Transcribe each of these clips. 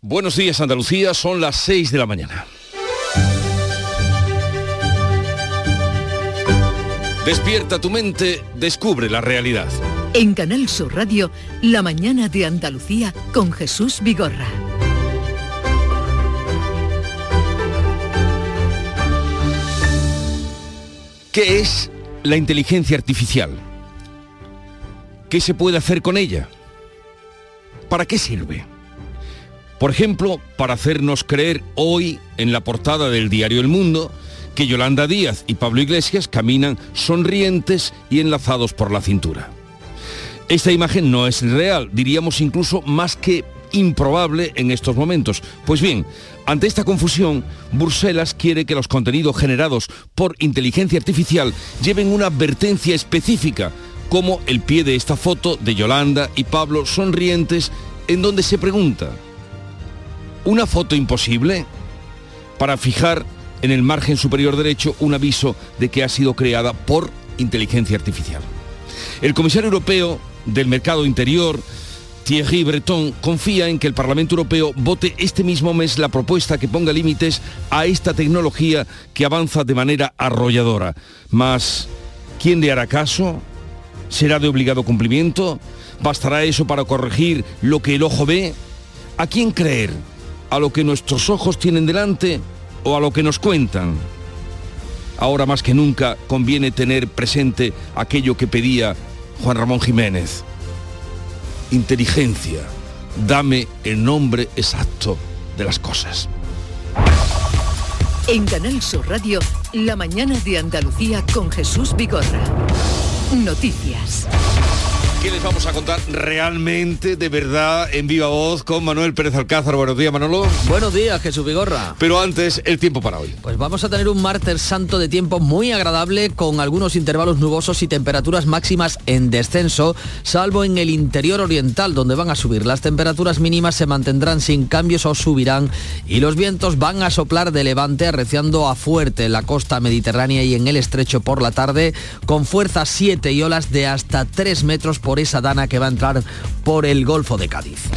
Buenos días Andalucía, son las 6 de la mañana. Despierta tu mente, descubre la realidad. En Canal Sur Radio, La mañana de Andalucía con Jesús Vigorra. ¿Qué es la inteligencia artificial? ¿Qué se puede hacer con ella? ¿Para qué sirve? Por ejemplo, para hacernos creer hoy en la portada del diario El Mundo que Yolanda Díaz y Pablo Iglesias caminan sonrientes y enlazados por la cintura. Esta imagen no es real, diríamos incluso más que improbable en estos momentos. Pues bien, ante esta confusión, Bruselas quiere que los contenidos generados por inteligencia artificial lleven una advertencia específica, como el pie de esta foto de Yolanda y Pablo sonrientes, en donde se pregunta, ¿una foto imposible? Para fijar en el margen superior derecho un aviso de que ha sido creada por inteligencia artificial. El comisario europeo del mercado interior, Thierry Breton, confía en que el Parlamento Europeo vote este mismo mes la propuesta que ponga límites a esta tecnología que avanza de manera arrolladora. Mas, ¿quién le hará caso? ¿Será de obligado cumplimiento? ¿Bastará eso para corregir lo que el ojo ve? ¿A quién creer? ¿A lo que nuestros ojos tienen delante o a lo que nos cuentan? Ahora más que nunca conviene tener presente aquello que pedía Juan Ramón Jiménez. Inteligencia, dame el nombre exacto de las cosas. En Canal Sur Radio, La mañana de Andalucía con Jesús Vigorra. Noticias. ¿Qué les vamos a contar realmente, de verdad, en viva voz con Manuel Pérez Alcázar? Buenos días, Manolo. Buenos días, Jesús Vigorra. Pero antes, el tiempo para hoy. Pues vamos a tener un martes santo de tiempo muy agradable con algunos intervalos nubosos y temperaturas máximas en descenso, salvo en el interior oriental, donde van a subir. Las temperaturas mínimas se mantendrán sin cambios o subirán y los vientos van a soplar de levante, arreciando a fuerte en la costa mediterránea y en el estrecho por la tarde, con fuerza 7 y olas de hasta 3 metros por esa dana que va a entrar por el Golfo de Cádiz.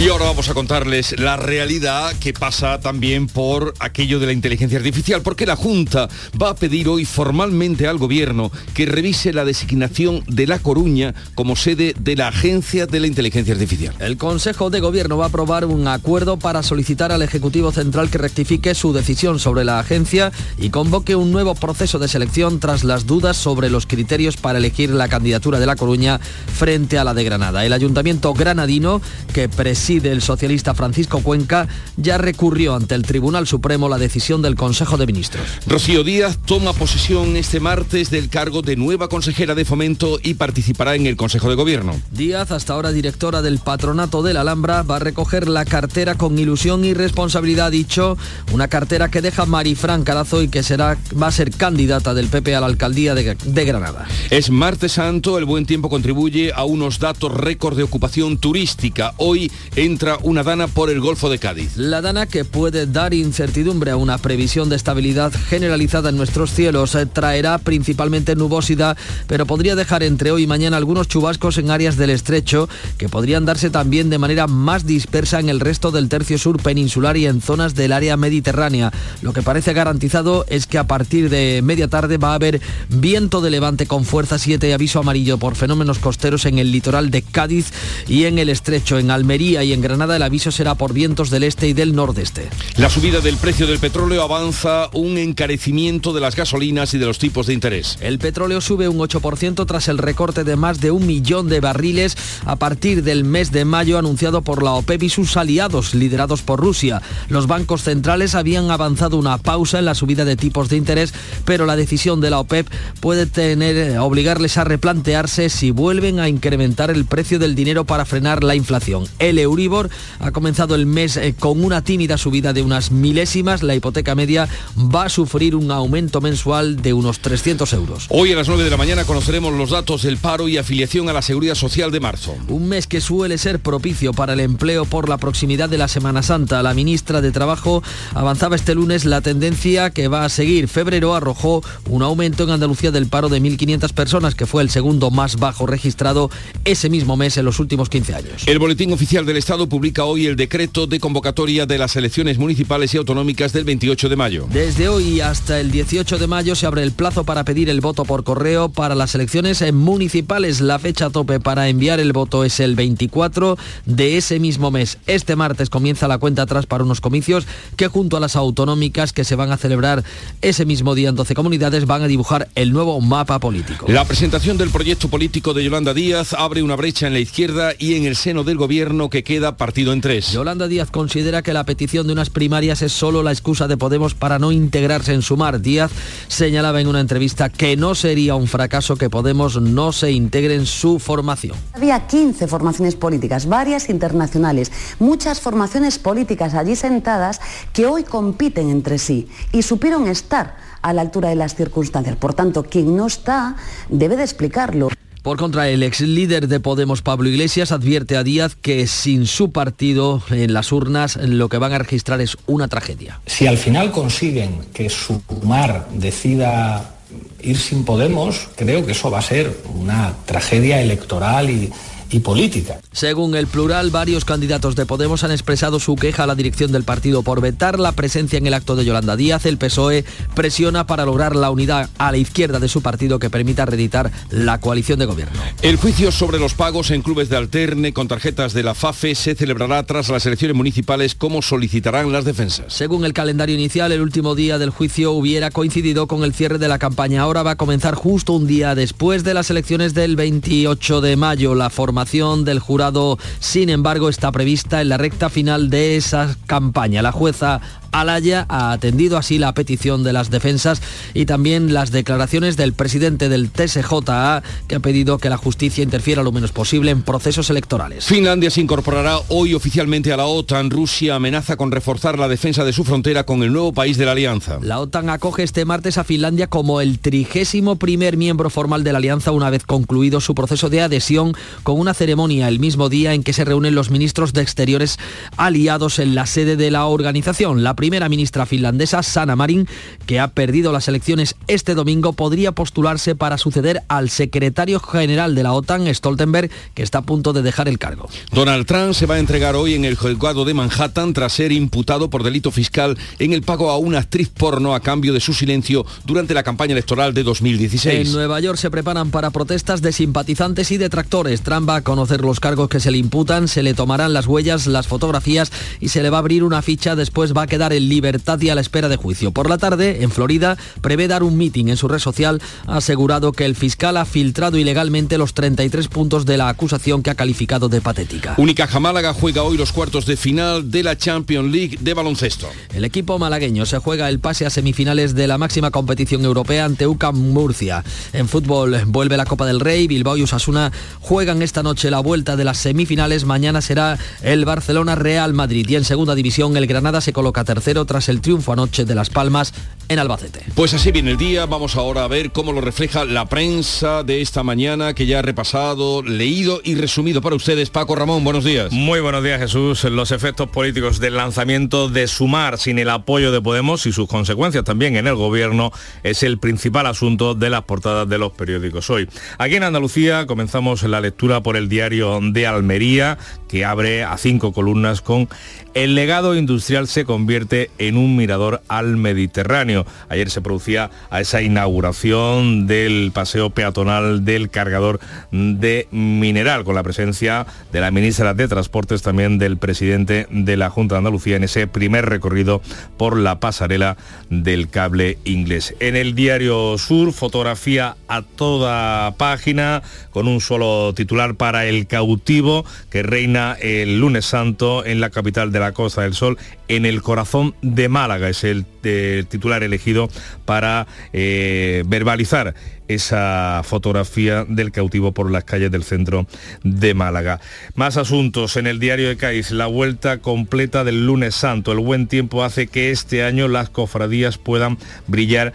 Y ahora vamos a contarles la realidad que pasa también por aquello de la inteligencia artificial, porque la Junta va a pedir hoy formalmente al Gobierno que revise la designación de La Coruña como sede de la Agencia de la Inteligencia Artificial. El Consejo de Gobierno va a aprobar un acuerdo para solicitar al Ejecutivo Central que rectifique su decisión sobre la agencia y convoque un nuevo proceso de selección tras las dudas sobre los criterios para elegir la candidatura de La Coruña frente a la de Granada. El Ayuntamiento granadino, que preside el socialista Francisco Cuenca, ya recurrió ante el Tribunal Supremo la decisión del Consejo de Ministros. Rocío Díaz toma posesión este martes del cargo de nueva consejera de fomento y participará en el Consejo de Gobierno. Díaz, hasta ahora directora del Patronato de la Alhambra, va a recoger la cartera con ilusión y responsabilidad, dicho, una cartera que deja Marifran Carazo y que será, va a ser candidata del PP a la alcaldía de, de Granada. Es martes santo, el buen tiempo contribuye a unos datos récord de ocupación turística. Hoy entra una dana por el Golfo de Cádiz. La dana que puede dar incertidumbre a una previsión de estabilidad generalizada en nuestros cielos eh, traerá principalmente nubosidad, pero podría dejar entre hoy y mañana algunos chubascos en áreas del estrecho que podrían darse también de manera más dispersa en el resto del tercio sur peninsular y en zonas del área mediterránea. Lo que parece garantizado es que a partir de media tarde va a haber viento de levante con fuerza 7 y aviso amarillo por fenómenos costeros en el litoral de Cádiz y en el estrecho. En Almería y en Granada el aviso será por vientos del este y del nordeste. La subida del precio del petróleo avanza un encarecimiento de las gasolinas y de los tipos de interés. El petróleo sube un 8% tras el recorte de más de un millón de barriles a partir del mes de mayo anunciado por la OPEP y sus aliados liderados por Rusia. Los bancos centrales habían avanzado una pausa en la subida de tipos de interés, pero la decisión de la OPEP puede tener obligarles a replantearse si vuelven a incrementar el precio del dinero para frenar la inflación. El Euribor ha comenzado el mes eh, con una tímida subida de unas milésimas. La hipoteca media va a sufrir un aumento mensual de unos 300 euros. Hoy a las 9 de la mañana conoceremos los datos del paro y afiliación a la Seguridad Social de marzo. Un mes que suele ser propicio para el empleo por la proximidad de la Semana Santa. La ministra de Trabajo avanzaba este lunes la tendencia que va a seguir. Febrero arrojó un aumento en Andalucía del paro de 1.500 personas, que fue el segundo más bajo registrado registrado ese mismo mes en los últimos 15 años. El Boletín Oficial del Estado publica hoy el decreto de convocatoria de las elecciones municipales y autonómicas del 28 de mayo. Desde hoy hasta el 18 de mayo se abre el plazo para pedir el voto por correo para las elecciones municipales. La fecha tope para enviar el voto es el 24 de ese mismo mes. Este martes comienza la cuenta atrás para unos comicios que junto a las autonómicas que se van a celebrar ese mismo día en 12 comunidades van a dibujar el nuevo mapa político. La presentación del proyecto político de Yolanda Díaz abre una brecha en la izquierda y en el seno del gobierno que queda partido en tres. Yolanda Díaz considera que la petición de unas primarias es solo la excusa de Podemos para no integrarse en Sumar. Díaz señalaba en una entrevista que no sería un fracaso que Podemos no se integre en su formación. Había 15 formaciones políticas, varias internacionales, muchas formaciones políticas allí sentadas que hoy compiten entre sí y supieron estar a la altura de las circunstancias. Por tanto, quien no está debe de explicarlo. Por contra, el ex líder de Podemos, Pablo Iglesias, advierte a Díaz que sin su partido en las urnas lo que van a registrar es una tragedia. Si al final consiguen que Sumar decida ir sin Podemos, creo que eso va a ser una tragedia electoral y, y política. Según el plural, varios candidatos de Podemos han expresado su queja a la dirección del partido por vetar la presencia en el acto de Yolanda Díaz. El PSOE presiona para lograr la unidad a la izquierda de su partido que permita reeditar la coalición de gobierno. El juicio sobre los pagos en clubes de alterne con tarjetas de la FAFE se celebrará tras las elecciones municipales como solicitarán las defensas. Según el calendario inicial, el último día del juicio hubiera coincidido con el cierre de la campaña. Ahora va a comenzar justo un día después de las elecciones del 28 de mayo. La formación del jurado, sin embargo, está prevista en la recta final de esa campaña. La jueza Alaya ha atendido así la petición de las defensas y también las declaraciones del presidente del TSJA que ha pedido que la justicia interfiera lo menos posible en procesos electorales. Finlandia se incorporará hoy oficialmente a la OTAN. Rusia amenaza con reforzar la defensa de su frontera con el nuevo país de la alianza. La OTAN acoge este martes a Finlandia como el trigésimo primer miembro formal de la alianza una vez concluido su proceso de adhesión con una ceremonia el mismo día en que se reúnen los ministros de Exteriores aliados en la sede de la organización. La primera ministra finlandesa, Sanna Marin, que ha perdido las elecciones este domingo, podría postularse para suceder al secretario general de la OTAN, Stoltenberg, que está a punto de dejar el cargo. Donald Trump se va a entregar hoy en el juzgado de Manhattan tras ser imputado por delito fiscal en el pago a una actriz porno a cambio de su silencio durante la campaña electoral de 2016. En Nueva York se preparan para protestas de simpatizantes y detractores. Trump va a conocer los cargos que se le imputan, se le tomarán las huellas, las fotografías y se le va a abrir una ficha. Después va a quedar en libertad y a la espera de juicio. Por la tarde, en Florida, prevé dar un meeting en su red social. Ha asegurado que el fiscal ha filtrado ilegalmente los 33 puntos de la acusación que ha calificado de patética. Unicaja Málaga juega hoy los cuartos de final de la Champions League de baloncesto. El equipo malagueño se juega el pase a semifinales de la máxima competición europea ante UCAM Murcia. En fútbol vuelve la Copa del Rey, Bilbao y Osasuna juegan esta noche la vuelta de las semifinales. Mañana será el Barcelona Real Madrid y en segunda división el Granada se coloca tercero tras el triunfo anoche de Las Palmas en Albacete. Pues así viene el día, vamos ahora a ver cómo lo refleja la prensa de esta mañana que ya ha repasado, leído y resumido para ustedes. Paco Ramón, buenos días. Muy buenos días Jesús. Los efectos políticos del lanzamiento de Sumar sin el apoyo de Podemos y sus consecuencias también en el gobierno es el principal asunto de las portadas de los periódicos hoy. Aquí en Andalucía comenzamos la lectura por el diario de Almería que abre a cinco columnas con el legado industrial se convierte en un mirador al Mediterráneo. Ayer se producía a esa inauguración del paseo peatonal del cargador de mineral, con la presencia de la ministra de Transportes, también del presidente de la Junta de Andalucía en ese primer recorrido por la pasarela del cable inglés. En el diario Sur, fotografía a toda página, con un solo titular para el cautivo que reina el lunes santo en la capital de la Costa del Sol, en el corazón de Málaga. Es el, el titular elegido para eh, verbalizar esa fotografía del cautivo por las calles del centro de Málaga. Más asuntos en el diario de Cádiz, la vuelta completa del lunes santo. El buen tiempo hace que este año las cofradías puedan brillar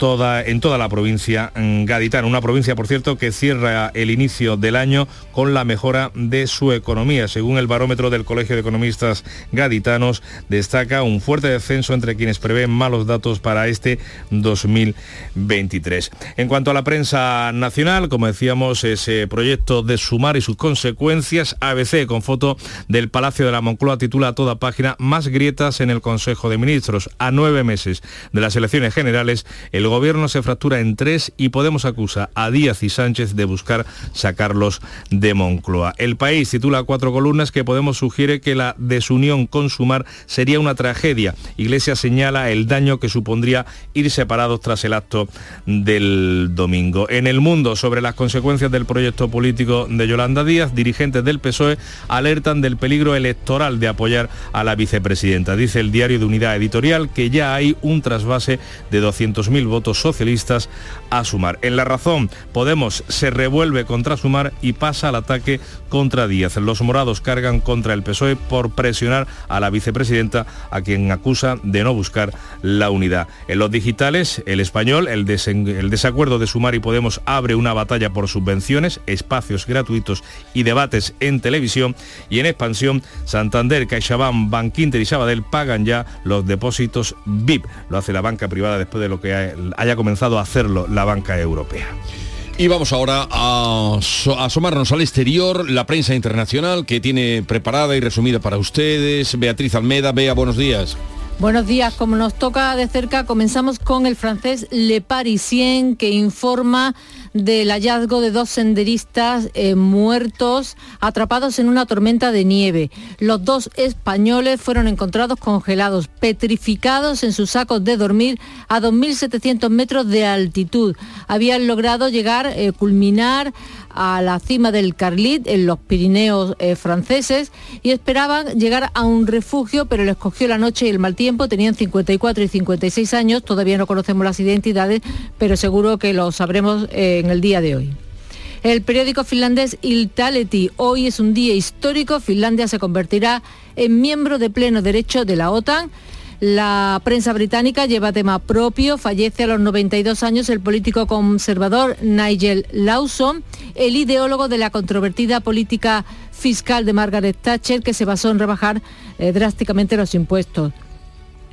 en toda la provincia mm, gaditana. Una provincia, por cierto, que cierra el inicio del año con la mejora de su economía. Según el barómetro del Colegio de Economistas Gaditanos, destaca un fuerte descenso entre quienes prevén malos datos para este 2023. En cuanto a la prensa nacional, como decíamos, ese proyecto de sumar y sus consecuencias, ABC con foto del Palacio de la Moncloa titula toda página Más grietas en el Consejo de Ministros. A nueve meses de las elecciones generales, el gobierno se fractura en tres y Podemos acusa a Díaz y Sánchez de buscar sacarlos de Moncloa. El país titula cuatro columnas que Podemos sugiere que la desunión con Sumar sería una tragedia. Iglesia señala el daño que supondría ir separados tras el acto del domingo. En el mundo, sobre las consecuencias del proyecto político de Yolanda Díaz, dirigentes del PSOE alertan del peligro electoral de apoyar a la vicepresidenta. Dice el diario de Unidad Editorial que ya hay un trasvase de 200.000 votos socialistas a Sumar. En la razón, Podemos se revuelve contra Sumar y pasa al ataque contra Díaz. Los morados cargan contra el PSOE por presionar a la vicepresidenta, a quien acusa de no buscar la unidad. En los digitales, el español, el, desacuerdo de Sumar y Podemos abre una batalla por subvenciones, espacios gratuitos y debates en televisión. Y en expansión, Santander, CaixaBank, Bankinter y Sabadell pagan ya los depósitos VIP. Lo hace la banca privada después de lo que haya comenzado a hacerlo la banca europea. Y vamos ahora a, asomarnos al exterior, la prensa internacional que tiene preparada y resumida para ustedes. Beatriz Almeda, Bea, buenos días. Buenos días, como nos toca de cerca, comenzamos con el francés Le Parisien que informa del hallazgo de dos senderistas eh, muertos atrapados en una tormenta de nieve. Los dos españoles fueron encontrados congelados, petrificados en sus sacos de dormir a 2.700 metros de altitud. Habían logrado llegar, eh, culminar a la cima del Carlit, en los Pirineos eh, franceses, y esperaban llegar a un refugio, pero les cogió la noche y el mal tiempo. Tenían 54 y 56 años, todavía no conocemos las identidades, pero seguro que lo sabremos en el día de hoy. El periódico finlandés Iltaleti, hoy es un día histórico, Finlandia se convertirá en miembro de pleno derecho de la OTAN la prensa británica lleva tema propio. Fallece a los 92 años el político conservador Nigel Lawson, el ideólogo de la controvertida política fiscal de Margaret Thatcher, que se basó en rebajar eh, drásticamente los impuestos.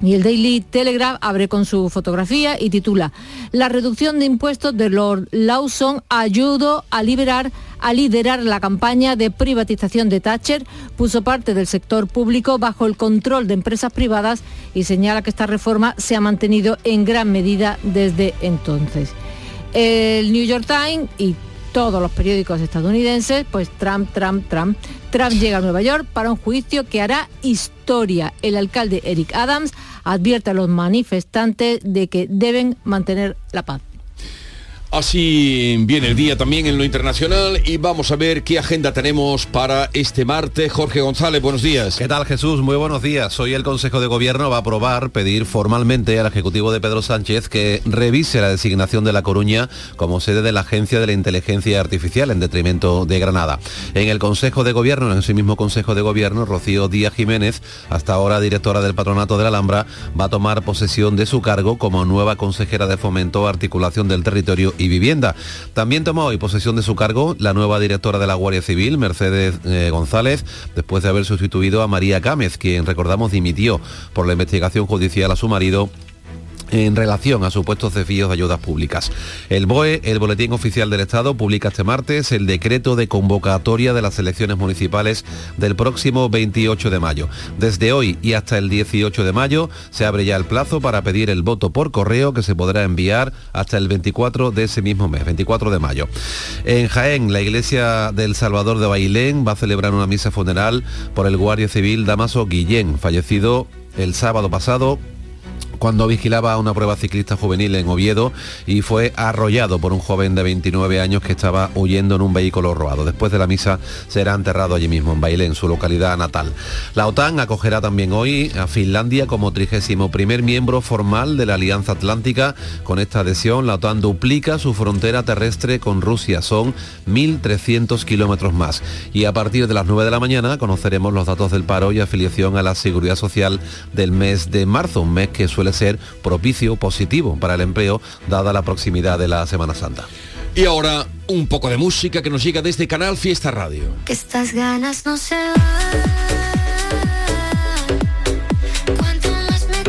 Y el Daily Telegraph abre con su fotografía y titula La reducción de impuestos de Lord Lawson ayudó a liberar a liderar la campaña de privatización de Thatcher, puso parte del sector público bajo el control de empresas privadas y señala que esta reforma se ha mantenido en gran medida desde entonces. El New York Times y todos los periódicos estadounidenses, pues Trump, Trump, Trump. Trump llega a Nueva York para un juicio que hará historia. El alcalde Eric Adams advierte a los manifestantes de que deben mantener la paz. Así viene el día también en lo internacional y vamos a ver qué agenda tenemos para este martes. Jorge González, buenos días. ¿Qué tal Jesús? Muy buenos días. Hoy el Consejo de Gobierno va a aprobar pedir formalmente al Ejecutivo de Pedro Sánchez que revise la designación de La Coruña como sede de la Agencia de la Inteligencia Artificial en detrimento de Granada. En el Consejo de Gobierno, en ese mismo Consejo de Gobierno, Rocío Díaz Jiménez, hasta ahora directora del Patronato de la Alhambra, va a tomar posesión de su cargo como nueva consejera de Fomento, Articulación del Territorio y Vivienda. También tomó hoy posesión de su cargo la nueva directora de la Guardia Civil, Mercedes eh, González, después de haber sustituido a María Gámez, quien recordamos dimitió por la investigación judicial a su marido en relación a supuestos desvíos de ayudas públicas. El BOE, el Boletín Oficial del Estado, publica este martes el decreto de convocatoria de las elecciones municipales del próximo 28 de mayo. Desde hoy y hasta el 18 de mayo se abre ya el plazo para pedir el voto por correo que se podrá enviar hasta el 24 de ese mismo mes, 24 de mayo. En Jaén, la iglesia del Salvador de Bailén va a celebrar una misa funeral por el guardia civil Damaso Guillén, fallecido el sábado pasado cuando vigilaba una prueba ciclista juvenil en Oviedo y fue arrollado por un joven de 29 años que estaba huyendo en un vehículo robado. Después de la misa será enterrado allí mismo, en Bailén, su localidad natal. La OTAN acogerá también hoy a Finlandia como 31 primer miembro formal de la Alianza Atlántica. Con esta adhesión, la OTAN duplica su frontera terrestre con Rusia. Son 1.300 kilómetros más. Y a partir de las 9 de la mañana conoceremos los datos del paro y afiliación a la Seguridad Social del mes de marzo, un mes que suele suele ser propicio, positivo para el empleo, dada la proximidad de la Semana Santa. Y ahora un poco de música que nos llega desde Canal Fiesta Radio. Que estas ganas no se van. Cuanto más me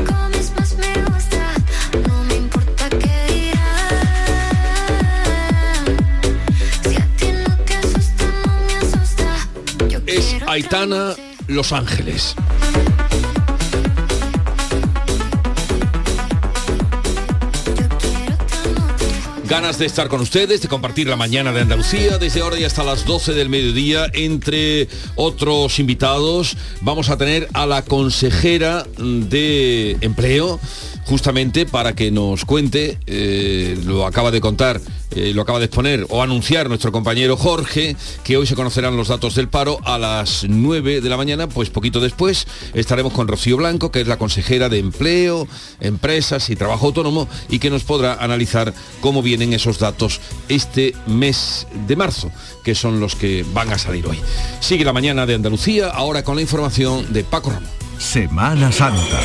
Ganas de estar con ustedes, de compartir la mañana de Andalucía, desde ahora y hasta las 12 del mediodía. Entre otros invitados, vamos a tener a la consejera de empleo, justamente para que nos cuente, eh, lo acaba de contar, eh, lo acaba de exponer o anunciar nuestro compañero Jorge, que hoy se conocerán los datos del paro a las 9 de la mañana, pues poquito después estaremos con Rocío Blanco, que es la consejera de empleo, empresas y trabajo autónomo, y que nos podrá analizar cómo vienen esos datos este mes de marzo, que son los que van a salir hoy. Sigue la mañana de Andalucía, ahora con la información de Paco Ramón. Semana Santa.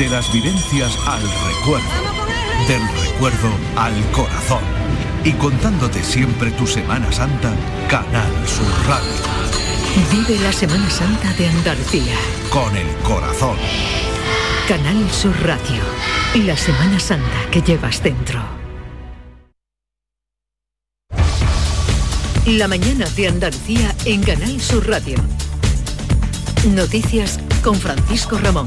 De las vivencias al recuerdo. Del recuerdo al corazón. Y contándote siempre tu Semana Santa, Canal Sur Radio. Vive la Semana Santa de Andalucía. Con el corazón. Canal Sur Radio. La Semana Santa que llevas dentro. La mañana de Andalucía en Canal Sur Radio. Noticias con Francisco Ramón.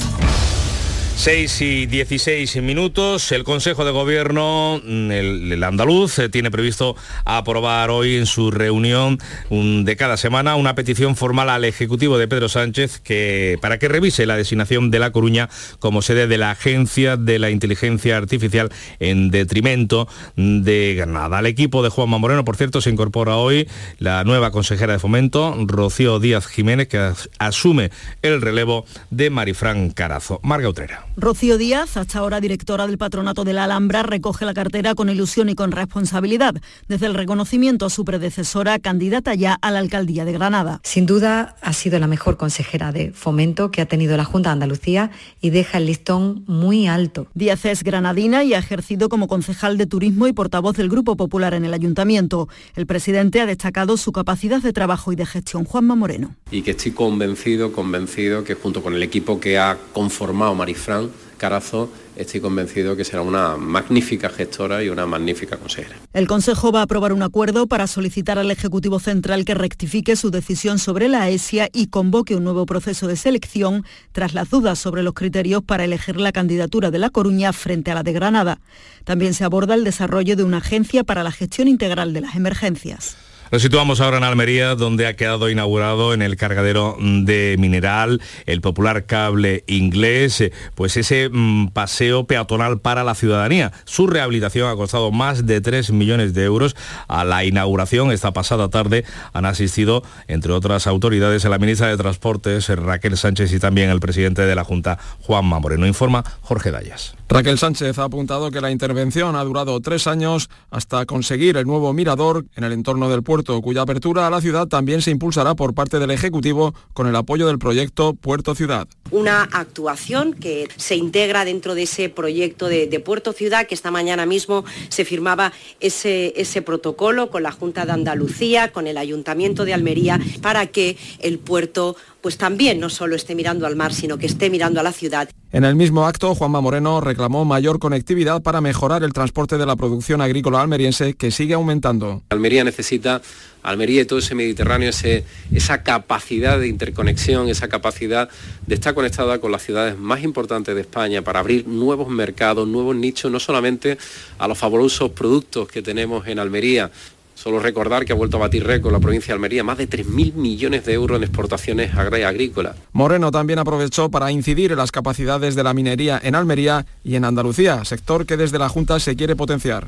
6 y 16 minutos. El Consejo de Gobierno, mm, el, el andaluz, eh, tiene previsto aprobar hoy en su reunión un- de cada semana una petición formal al Ejecutivo de Pedro Sánchez que, para que revise la designación de La Coruña como sede de la Agencia de la Inteligencia Artificial en detrimento de Granada. Al equipo de Juanma Moreno, por cierto, se incorpora hoy la nueva consejera de Fomento, Rocío Díaz Jiménez, que as- asume el relevo de Marifran Carazo. Marga Utrera. Rocío Díaz, hasta ahora directora del Patronato de la Alhambra, recoge la cartera con ilusión y con responsabilidad, desde el reconocimiento a su predecesora, candidata ya a la alcaldía de Granada. Sin duda ha sido la mejor consejera de fomento que ha tenido la Junta de Andalucía y deja el listón muy alto. Díaz es granadina y ha ejercido como concejal de turismo y portavoz del Grupo Popular en el Ayuntamiento. El presidente ha destacado su capacidad de trabajo y de gestión. Juanma Moreno. y que estoy convencido, convencido que junto con el equipo que ha conformado Marifran Carazo, estoy convencido que será una magnífica gestora y una magnífica consejera. El Consejo va a aprobar un acuerdo para solicitar al Ejecutivo Central que rectifique su decisión sobre la ESIA y convoque un nuevo proceso de selección tras las dudas sobre los criterios para elegir la candidatura de La Coruña frente a la de Granada. También se aborda el desarrollo de una agencia para la gestión integral de las emergencias. Nos situamos ahora en Almería, donde ha quedado inaugurado en el cargadero de mineral el popular cable inglés, eh, pues ese mm, paseo peatonal para la ciudadanía. Su rehabilitación ha costado más de 3 millones de euros. A la inauguración esta pasada tarde han asistido, entre otras autoridades, la ministra de Transportes, eh, Raquel Sánchez, y también el presidente de la Junta, Juanma Moreno. Informa Jorge Dayas. Raquel Sánchez ha apuntado que la intervención ha durado tres años hasta conseguir el nuevo mirador en el entorno del puerto, cuya apertura a la ciudad también se impulsará por parte del Ejecutivo con el apoyo del proyecto Puerto Ciudad. una actuación que se integra dentro de ese proyecto de, de Puerto Ciudad, que esta mañana mismo se firmaba ese, ese protocolo con la Junta de Andalucía, con el Ayuntamiento de Almería, para que el puerto pues también no solo esté mirando al mar, sino que esté mirando a la ciudad. En el mismo acto, Juanma Moreno reclamó mayor conectividad para mejorar el transporte de la producción agrícola almeriense que sigue aumentando. Almería necesita, Almería y todo ese Mediterráneo, ese- esa capacidad de interconexión, esa capacidad de estar conectada con las ciudades más importantes de España para abrir nuevos mercados, nuevos nichos, no solamente a los fabulosos productos que tenemos en Almería, Solo recordar que ha vuelto a batir récord la provincia de Almería, más de 3.000 millones de euros en exportaciones agrícolas. Moreno también aprovechó para incidir en las capacidades de la minería en Almería y en Andalucía, sector que desde la Junta se quiere potenciar.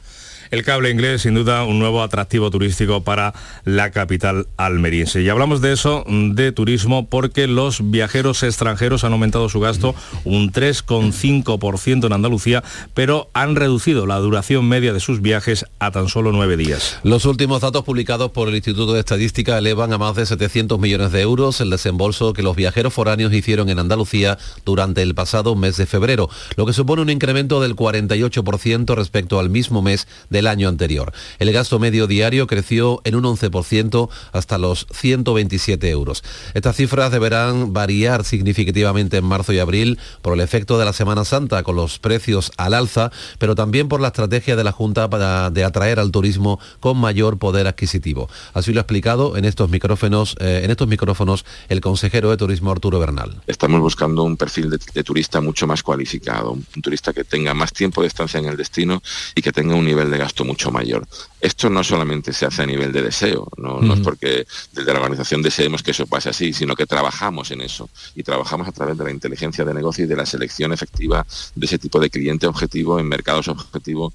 El cable inglés, sin duda, un nuevo atractivo turístico para la capital almeriense. Y hablamos de eso, de turismo, porque los viajeros extranjeros han aumentado su gasto un 3,5% en Andalucía, pero han reducido la duración media de sus viajes a tan solo nueve días. Los últimos datos publicados por el Instituto de Estadística elevan a más de 700 millones de euros el desembolso que los viajeros foráneos hicieron en Andalucía durante el pasado mes de febrero, lo que supone un incremento del 48% respecto al mismo mes del año anterior. El gasto medio diario creció en un 11% hasta los 127 euros. Estas cifras deberán variar significativamente en marzo y abril por el efecto de la Semana Santa con los precios al alza, pero también por la estrategia de la Junta para de atraer al turismo con mayor poder adquisitivo. Así lo ha explicado en estos micrófonos, eh, en estos micrófonos el consejero de Turismo Arturo Bernal. Estamos buscando un perfil de, de turista mucho más cualificado, un, turista que tenga más tiempo de estancia en el destino y que tenga un nivel de gasto mucho mayor. Esto no solamente se hace a nivel de deseo, no, no es porque desde la organización deseemos que eso pase así, sino que trabajamos en eso. Y trabajamos a través de la inteligencia de negocio y de la selección efectiva de ese tipo de cliente objetivo en mercados objetivos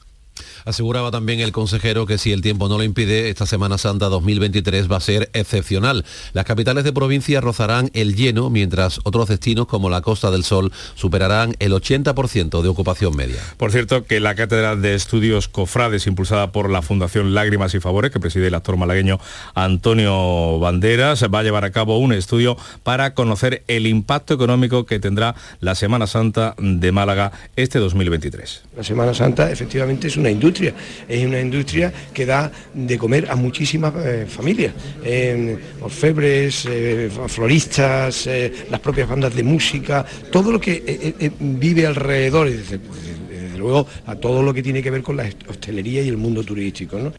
Aseguraba también el consejero que si el tiempo no lo impide, esta Semana Santa 2023 va a ser excepcional. Las capitales de provincia rozarán el lleno, mientras otros destinos como la Costa del Sol superarán el 80% de ocupación media. Por cierto, que la Cátedra de Estudios Cofrades, impulsada por la Fundación Lágrimas y Favores, que preside el actor malagueño Antonio Banderas, va a llevar a cabo un estudio para conocer el impacto económico que tendrá la Semana Santa de Málaga este 2023. La Semana Santa efectivamente es una industria, es una industria que da de comer a muchísimas eh, familias, orfebres, eh, floristas, eh, las propias bandas de música, todo lo que vive alrededor, desde luego a todo lo que tiene que ver con la hostelería y el mundo turístico. ¿no?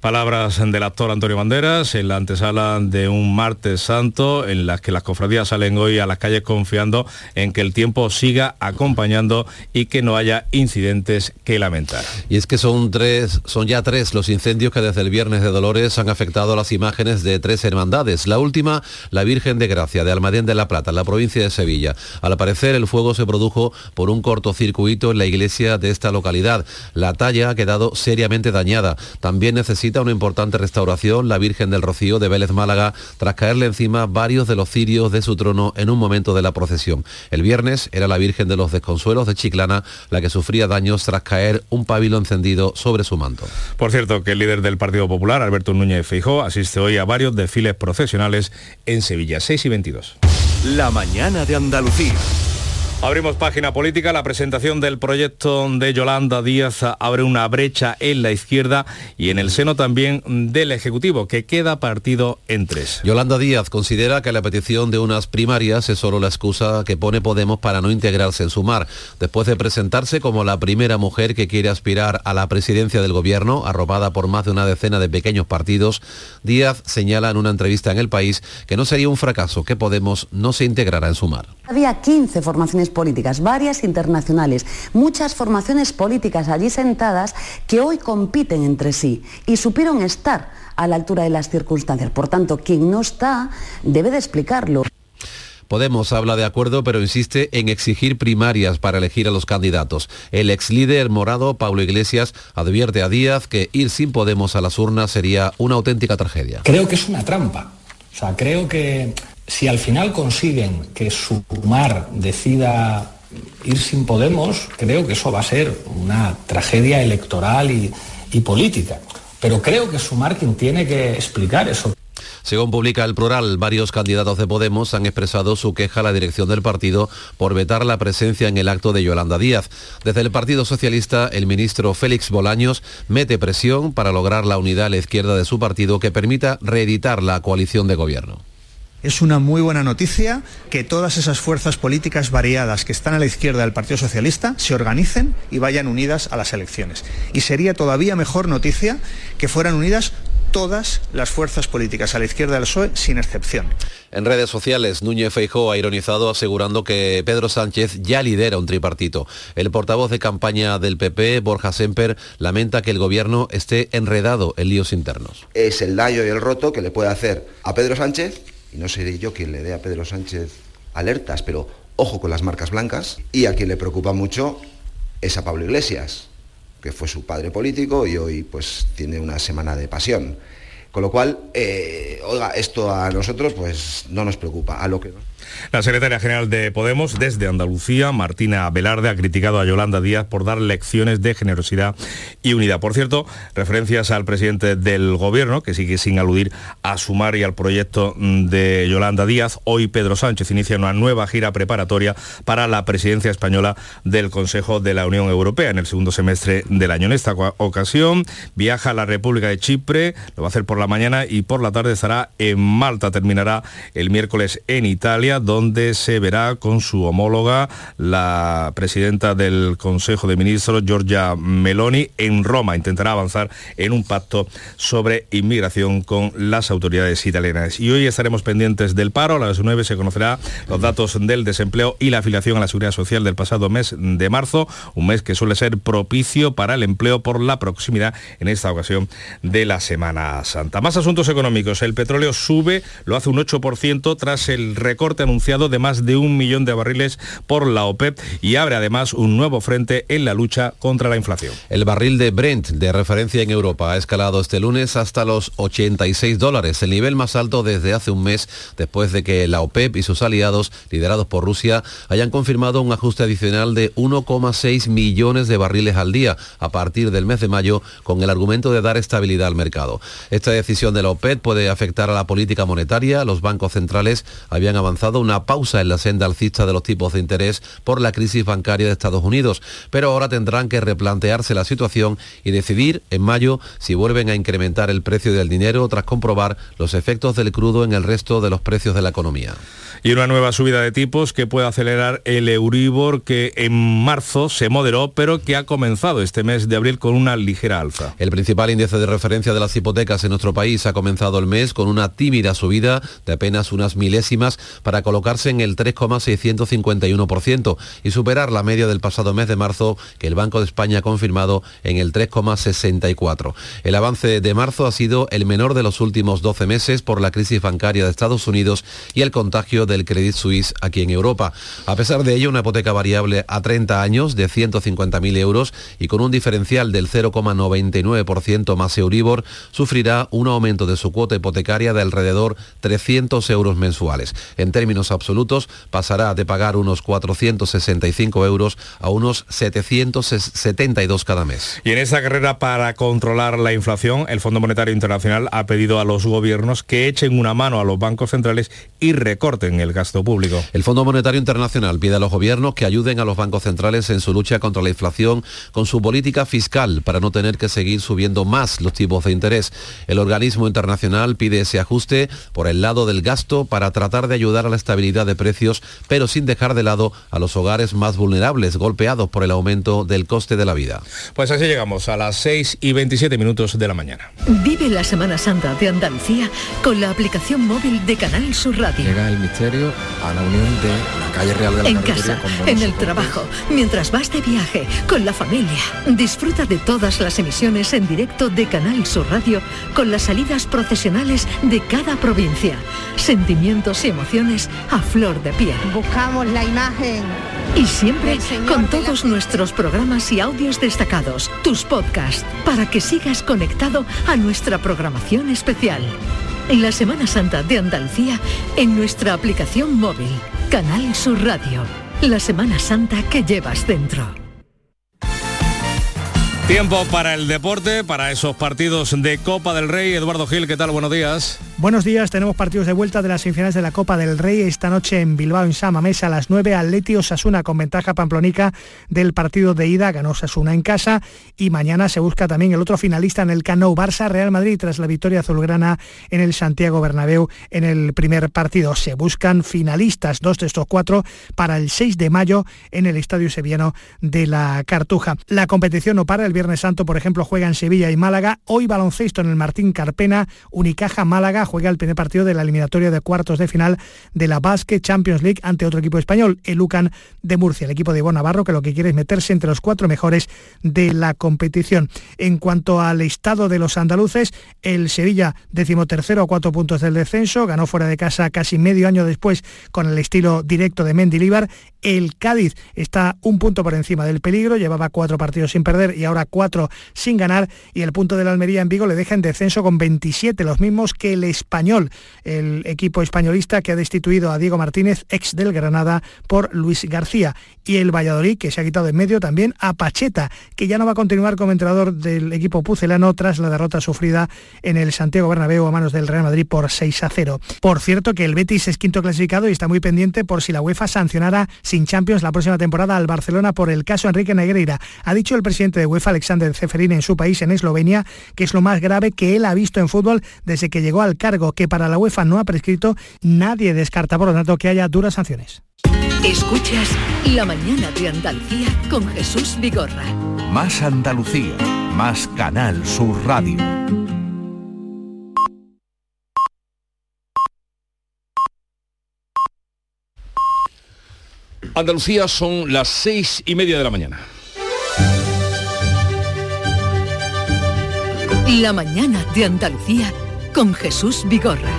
Palabras del actor Antonio Banderas en la antesala de un martes santo en las que las cofradías salen hoy a las calles confiando en que el tiempo siga acompañando y que no haya incidentes que lamentar. Y es que son tres, son ya tres los incendios que desde el viernes de Dolores han afectado las imágenes de tres hermandades. La última, la Virgen de Gracia de Almadén de la Plata, en la provincia de Sevilla. Al parecer el fuego se produjo por un cortocircuito en la iglesia de esta localidad. La talla ha quedado seriamente dañada. También necesita una importante restauración la Virgen del Rocío de Vélez Málaga tras caerle encima varios de los cirios de su trono en un momento de la procesión. El viernes era la Virgen de los Desconsuelos de Chiclana la que sufría daños tras caer un pabilo encendido sobre su manto. Por cierto, que el líder del Partido Popular, Alberto Núñez Feijó, asiste hoy a varios desfiles procesionales en Sevilla, 6 y 22. La mañana de Andalucía. Abrimos página política. La presentación del proyecto de Yolanda Díaz abre una brecha en la izquierda y en el seno también del Ejecutivo, que queda partido en tres. Yolanda Díaz considera que la petición de unas primarias es solo la excusa que pone Podemos para no integrarse en Sumar. Después de presentarse como la primera mujer que quiere aspirar a la presidencia del gobierno, arrobada por más de una decena de pequeños partidos, Díaz señala en una entrevista en El País que no sería un fracaso que Podemos no se integrara en Sumar. Había 15 formaciones políticas, varias internacionales, muchas formaciones políticas allí sentadas que hoy compiten entre sí y supieron estar a la altura de las circunstancias. Por tanto, quien no está debe de explicarlo. Podemos habla de acuerdo, pero insiste en exigir primarias para elegir a los candidatos. El ex líder morado, Pablo Iglesias, advierte a Díaz que ir sin Podemos a las urnas sería una auténtica tragedia. Creo que es una trampa. O sea, creo que si al final consiguen que Sumar decida ir sin Podemos, creo que eso va a ser una tragedia electoral y, política. Pero creo que Sumar quien tiene que explicar eso. Según publica el plural, varios candidatos de Podemos han expresado su queja a la dirección del partido por vetar la presencia en el acto de Yolanda Díaz. Desde el Partido Socialista, el ministro Félix Bolaños mete presión para lograr la unidad a la izquierda de su partido que permita reeditar la coalición de gobierno. Es una muy buena noticia que todas esas fuerzas políticas variadas que están a la izquierda del Partido Socialista se organicen y vayan unidas a las elecciones. Y sería todavía mejor noticia que fueran unidas todas las fuerzas políticas a la izquierda del PSOE sin excepción. En redes sociales, Núñez Feijóo ha ironizado asegurando que Pedro Sánchez ya lidera un tripartito. El portavoz de campaña del PP, Borja Semper, lamenta que el gobierno esté enredado en líos internos. Es el daño y el roto que le puede hacer a Pedro Sánchez, y no seré yo quien le dé a Pedro Sánchez alertas, pero ojo con las marcas blancas, y a quien le preocupa mucho es a Pablo Iglesias, que fue su padre político y hoy pues tiene una semana de pasión. Con lo cual, eh, oiga, esto a nosotros pues no nos preocupa. A lo que La secretaria general de Podemos desde Andalucía, Martina Velarde, ha criticado a Yolanda Díaz por dar lecciones de generosidad y unidad. Por cierto, referencias al presidente del gobierno, que sigue sin aludir a Sumar y al proyecto de Yolanda Díaz. Hoy Pedro Sánchez inicia una nueva gira preparatoria para la presidencia española del Consejo de la Unión Europea en el segundo semestre del año. En esta ocasión viaja a la República de Chipre, lo va a hacer por la mañana y por la tarde estará en Malta. Terminará el miércoles en Italia donde se verá con su homóloga, la presidenta del Consejo de Ministros, Giorgia Meloni, en Roma. Intentará avanzar en un pacto sobre inmigración con las autoridades italianas. Y hoy estaremos pendientes del paro. A las 9 se conocerá los datos del desempleo y la afiliación a la Seguridad Social del pasado mes de marzo, un mes que suele ser propicio para el empleo por la proximidad en esta ocasión de la Semana Santa. Más asuntos económicos. El petróleo sube, lo hace un 8% tras el recorte anunciado de más de un millón de barriles por la OPEP y abre además un nuevo frente en la lucha contra la inflación. El barril de Brent de referencia en Europa ha escalado este lunes hasta los 86 dólares, el nivel más alto desde hace un mes después de que la OPEP y sus aliados, liderados por Rusia, hayan confirmado un ajuste adicional de 1,6 millones de barriles al día a partir del mes de mayo con el argumento de dar estabilidad al mercado. Esta decisión de la OPEP puede afectar a la política monetaria. Los bancos centrales habían avanzado una pausa en la senda alcista de los tipos de interés por la crisis bancaria de Estados Unidos, pero ahora tendrán que replantearse la situación y decidir en mayo si vuelven a incrementar el precio del dinero tras comprobar los efectos del crudo en el resto de los precios de la economía y una nueva subida de tipos que puede acelerar el Euribor que en marzo se moderó pero que ha comenzado este mes de abril con una ligera alza. El principal índice de referencia de las hipotecas en nuestro país ha comenzado el mes con una tímida subida de apenas unas milésimas para colocarse en el 3,651% y superar la media del pasado mes de marzo que el Banco de España ha confirmado en el 3,64. El avance de marzo ha sido el menor de los últimos 12 meses por la crisis bancaria de Estados Unidos y el contagio del Credit Suisse aquí en Europa. A pesar de ello, una hipoteca variable a 30 años de 150.000 euros y con un diferencial del 0,99% más Euribor sufrirá un aumento de su cuota hipotecaria de alrededor 300 euros mensuales. En términos absolutos, pasará de pagar unos 465 euros a unos 772 cada mes. Y en esta carrera para controlar la inflación, el Fondo Monetario Internacional ha pedido a los gobiernos que echen una mano a los bancos centrales y recorten el gasto público. El Fondo Monetario Internacional pide a los gobiernos que ayuden a los bancos centrales en su lucha contra la inflación con su política fiscal para no tener que seguir subiendo más los tipos de interés. El organismo internacional pide ese ajuste por el lado del gasto para tratar de ayudar a la estabilidad de precios, pero sin dejar de lado a los hogares más vulnerables, golpeados por el aumento del coste de la vida. Pues así llegamos a las 6 y 27 minutos de la mañana. Vive la Semana Santa de Andalucía con la aplicación móvil de Canal Sur Radio. Llega el misterio a la unión de la calle Real de la En casa, en el trabajo, mientras vas de viaje, con la familia. Disfruta de todas las emisiones en directo de Canal Sur Radio con las salidas procesionales de cada provincia. Sentimientos y emociones a flor de piel. Buscamos la imagen. Y siempre con todos nuestros programas y audios destacados, tus podcasts, para que sigas conectado a nuestra programación especial. En la Semana Santa de Andalucía, en nuestra aplicación móvil, Canal Sur Radio. La Semana Santa que llevas dentro. Tiempo para el deporte, para esos partidos de Copa del Rey. Eduardo Gil, ¿qué tal? Buenos días. Buenos días, tenemos partidos de vuelta de las semifinales de la Copa del Rey. Esta noche en Bilbao, en Sama Mesa, a las 9, Atleti Osasuna con ventaja pamplonica del partido de ida, ganó Osasuna en casa. Y mañana se busca también el otro finalista en el Cano Barça Real Madrid tras la victoria azulgrana en el Santiago Bernabéu en el primer partido. Se buscan finalistas, dos de estos cuatro, para el 6 de mayo en el Estadio Sevillano de la Cartuja. La competición no para, el Viernes Santo, por ejemplo, juega en Sevilla y Málaga, hoy baloncesto en el Martín Carpena, Unicaja Málaga juega el primer partido de la eliminatoria de cuartos de final de la Basque Champions League ante otro equipo español, el Lucan de Murcia, el equipo de Ivonne Navarro, que lo que quiere es meterse entre los cuatro mejores de la competición. En cuanto al estado de los andaluces, el Sevilla decimotercero a cuatro puntos del descenso, ganó fuera de casa casi medio año después con el estilo directo de Mendilibar. El Cádiz está un punto por encima del peligro, llevaba cuatro partidos sin perder y ahora cuatro sin ganar y el punto de la Almería en Vigo le deja en descenso con 27, los mismos que el español, el equipo españolista que ha destituido a Diego Martínez, ex del Granada, por Luis García. Y el Valladolid, que se ha quitado en medio también a Pacheta, que ya no va a continuar como entrenador del equipo pucelano tras la derrota sufrida en el Santiago Bernabéu a manos del Real Madrid por 6 a 0. Por cierto, que el Betis es quinto clasificado y está muy pendiente por si la UEFA sancionara sin Champions la próxima temporada al Barcelona por el caso Enrique Negreira. Ha dicho el presidente de UEFA, Alexander Ceferín, en su país, en Eslovenia, que es lo más grave que él ha visto en fútbol desde que llegó al cargo, que para la UEFA no ha prescrito, nadie descarta por lo tanto que haya duras sanciones. Escuchas La mañana de Andalucía con Jesús Vigorra. Más Andalucía, más Canal Sur Radio. Andalucía son las seis y media de la mañana. La mañana de Andalucía con Jesús Vigorra.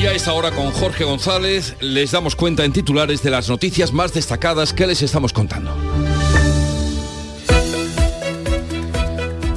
Y a esta hora con Jorge González les damos cuenta en titulares de las noticias más destacadas que les estamos contando.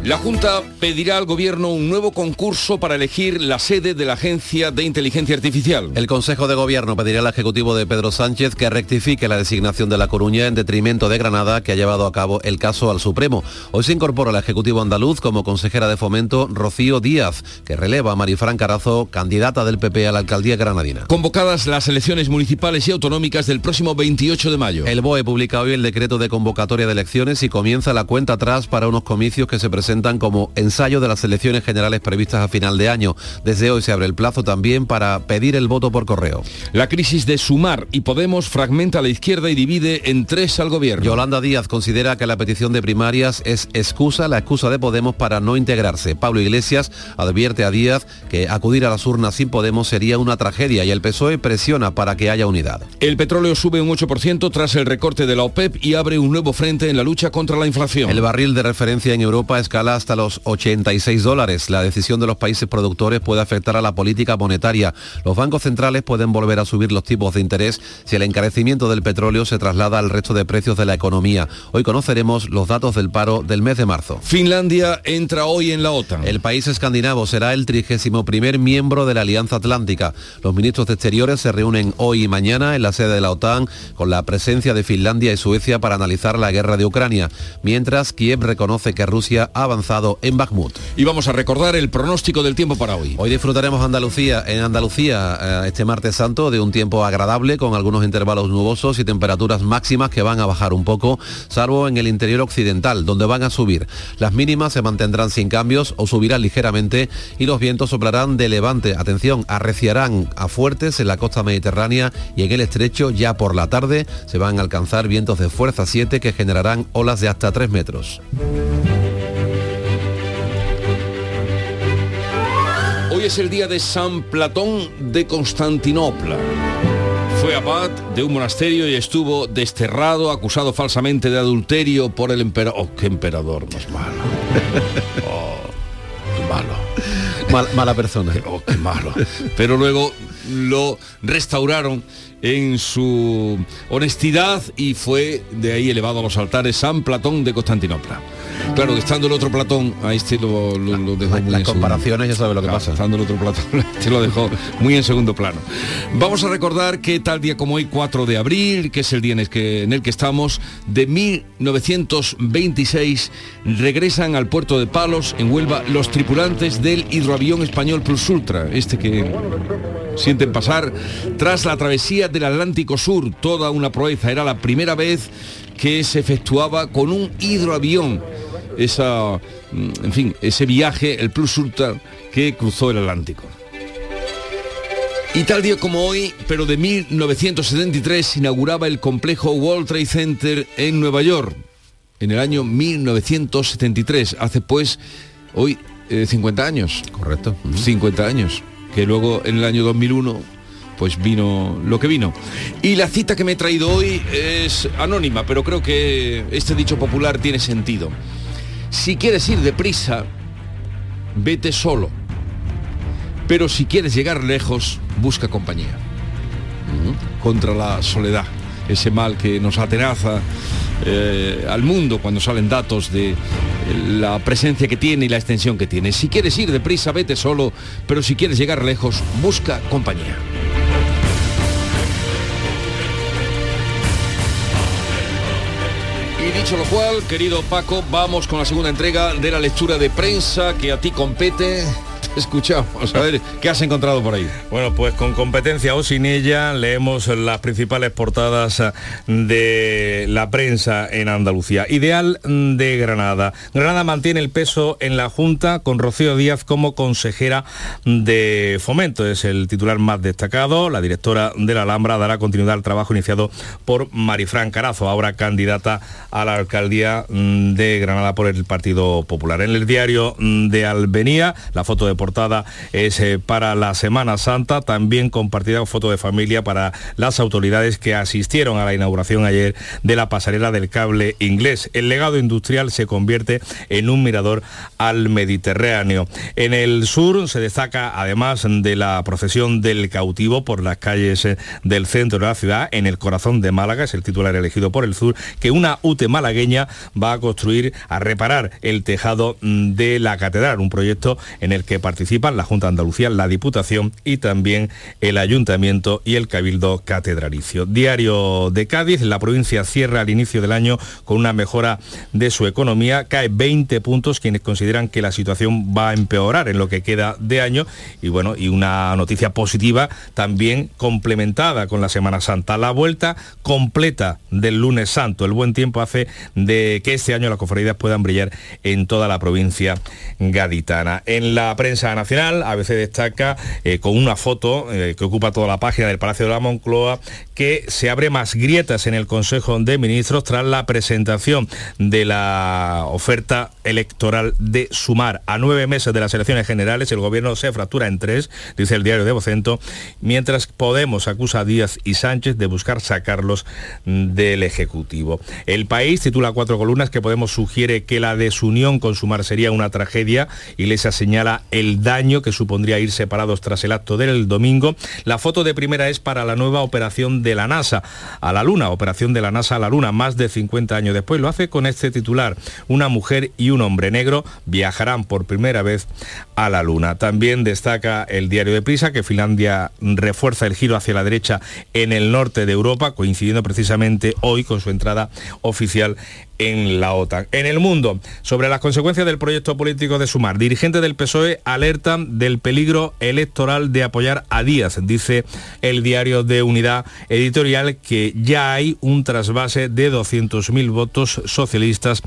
La Junta pedirá al Gobierno un nuevo concurso para elegir la sede de la Agencia de Inteligencia Artificial. El Consejo de Gobierno pedirá al Ejecutivo de Pedro Sánchez que rectifique la designación de La Coruña en detrimento de Granada, que ha llevado a cabo el caso al Supremo. Hoy se incorpora al Ejecutivo andaluz como consejera de fomento Rocío Díaz, que releva a Marifran Carazo, candidata del PP a la alcaldía granadina. Convocadas las elecciones municipales y autonómicas del próximo 28 de mayo. El BOE publica hoy el decreto de convocatoria de elecciones y comienza la cuenta atrás para unos comicios que se presentan como ensayo de las elecciones generales previstas a final de año. Desde hoy se abre el plazo también para pedir el voto por correo. La crisis de Sumar y Podemos fragmenta a la izquierda y divide en tres al gobierno. Yolanda Díaz considera que la petición de primarias es excusa, la excusa de Podemos para no integrarse. Pablo Iglesias advierte a Díaz que acudir a las urnas sin Podemos sería una tragedia y el PSOE presiona para que haya unidad. El petróleo sube un 8% tras el recorte de la OPEP y abre un nuevo frente en la lucha contra la inflación. El barril de referencia en Europa escala hasta los 86 dólares. La decisión de los países productores puede afectar a la política monetaria. Los bancos centrales pueden volver a subir los tipos de interés si el encarecimiento del petróleo se traslada al resto de precios de la economía. Hoy conoceremos los datos del paro del mes de marzo. Finlandia entra hoy en la OTAN. El país escandinavo será el 31 primer miembro de la Alianza Atlántica. Los ministros de Exteriores se reúnen hoy y mañana en la sede de la OTAN con la presencia de Finlandia y Suecia para analizar la guerra de Ucrania, mientras Kiev reconoce que Rusia ha avanzado en Bakhmut. Y vamos a recordar el pronóstico del tiempo para hoy. Hoy disfrutaremos Andalucía, en Andalucía eh, este martes santo de un tiempo agradable con algunos intervalos nubosos y temperaturas máximas que van a bajar un poco, salvo en el interior occidental, donde van a subir. Las mínimas se mantendrán sin cambios o subirán ligeramente y los vientos soplarán de levante. Atención, arreciarán a fuertes en la costa mediterránea y en el estrecho ya por la tarde se van a alcanzar vientos de fuerza 7 que generarán olas de hasta 3 metros. Hoy es el día de San Platón de Constantinopla. Fue abad de un monasterio y estuvo desterrado, acusado falsamente de adulterio por el emperador. Oh, qué emperador más malo. Oh, qué malo. Mal- mala persona. Oh, qué malo. Pero luego lo restauraron en su honestidad y fue de ahí elevado a los altares San Platón de Constantinopla. Claro, estando el otro Platón, a este lo, lo- lo dejó muy Las en segundo- comparaciones ya sabe lo que Claro, pasa. Estando el otro Platón, este lo dejó muy en segundo plano. Vamos a recordar que tal día como hoy, 4 de abril, que es el día en el que, en el que estamos, de 1926, regresan al puerto de Palos, en Huelva, los tripulantes del hidroavión español Plus Ultra, este que sienten pasar tras la travesía del Atlántico Sur, toda una proeza. Era la primera vez que se efectuaba con un hidroavión esa, mm, en fin, ese viaje, el Plus Ultra que cruzó el Atlántico. Y tal día como hoy, pero de 1973, se inauguraba el complejo World Trade Center en Nueva York, en el año 1973, hace pues hoy eh, 50 años. Correcto. 50 años, que luego en el año 2001 pues vino lo que vino. Y la cita que me he traído hoy es anónima, pero creo que este dicho popular tiene sentido. Si quieres ir deprisa, vete solo. Pero si quieres llegar lejos, busca compañía. Contra la soledad, ese mal que nos atenaza eh, al mundo cuando salen datos de la presencia que tiene y la extensión que tiene. Si quieres ir deprisa, vete solo, pero si quieres llegar lejos, busca compañía. Dicho lo cual, querido Paco, vamos con la segunda entrega de la lectura de prensa que a ti compete. Escuchamos. A ver, ¿qué has encontrado por ahí? Bueno, pues con competencia o sin ella leemos las principales portadas de la prensa en Andalucía. Ideal de Granada. Granada mantiene el peso en la Junta con Rocío Díaz como consejera de fomento. Es el titular más destacado. La directora de la Alhambra dará continuidad al trabajo iniciado por Marifran Carazo, ahora candidata a la alcaldía de Granada por el Partido Popular. En el diario de Albenía, la foto de portada es eh, para la Semana Santa, también compartida foto de familia para las autoridades que asistieron a la inauguración ayer de la pasarela del cable inglés. El legado industrial se convierte en un mirador al Mediterráneo. En el sur se destaca, además de la procesión del cautivo por las calles eh, del centro de la ciudad, en el corazón de Málaga, es el titular elegido por el sur, que una UTE malagueña va a construir, a reparar el tejado mm, de la catedral, un proyecto en el que participan la Junta de Andalucía, la Diputación y también el Ayuntamiento y el Cabildo Catedralicio. Diario de Cádiz, la provincia cierra al inicio del año con una mejora de su economía, cae 20 puntos quienes consideran que la situación va a empeorar en lo que queda de año y bueno, y una noticia positiva también complementada con la Semana Santa, la vuelta completa del lunes santo. El buen tiempo hace de que este año las cofradías puedan brillar en toda la provincia gaditana. En la prensa nacional, ABC destaca eh, con una foto eh, que ocupa toda la página del Palacio de la Moncloa que se abre más grietas en el Consejo de Ministros tras la presentación de la oferta electoral de Sumar. A nueve meses de las elecciones generales, el gobierno se fractura en tres, dice el diario de Vocento, mientras Podemos acusa a Díaz y Sánchez de buscar sacarlos del Ejecutivo. El país titula cuatro columnas que Podemos sugiere que la desunión con Sumar sería una tragedia y les señala el daño que supondría ir separados tras el acto del domingo. La foto de primera es para la nueva operación de la NASA a la Luna, operación de la NASA a la Luna, más de 50 años después. Lo hace con este titular. Una mujer y un hombre negro viajarán por primera vez a la Luna. También destaca el diario de Prisa que Finlandia refuerza el giro hacia la derecha en el norte de Europa, coincidiendo precisamente hoy con su entrada oficial en la OTAN. En el mundo, sobre las consecuencias del proyecto político de Sumar, dirigentes del PSOE alertan del peligro electoral de apoyar a Díaz, dice el diario de Unidad Editorial que ya hay un trasvase de 200.000 votos socialistas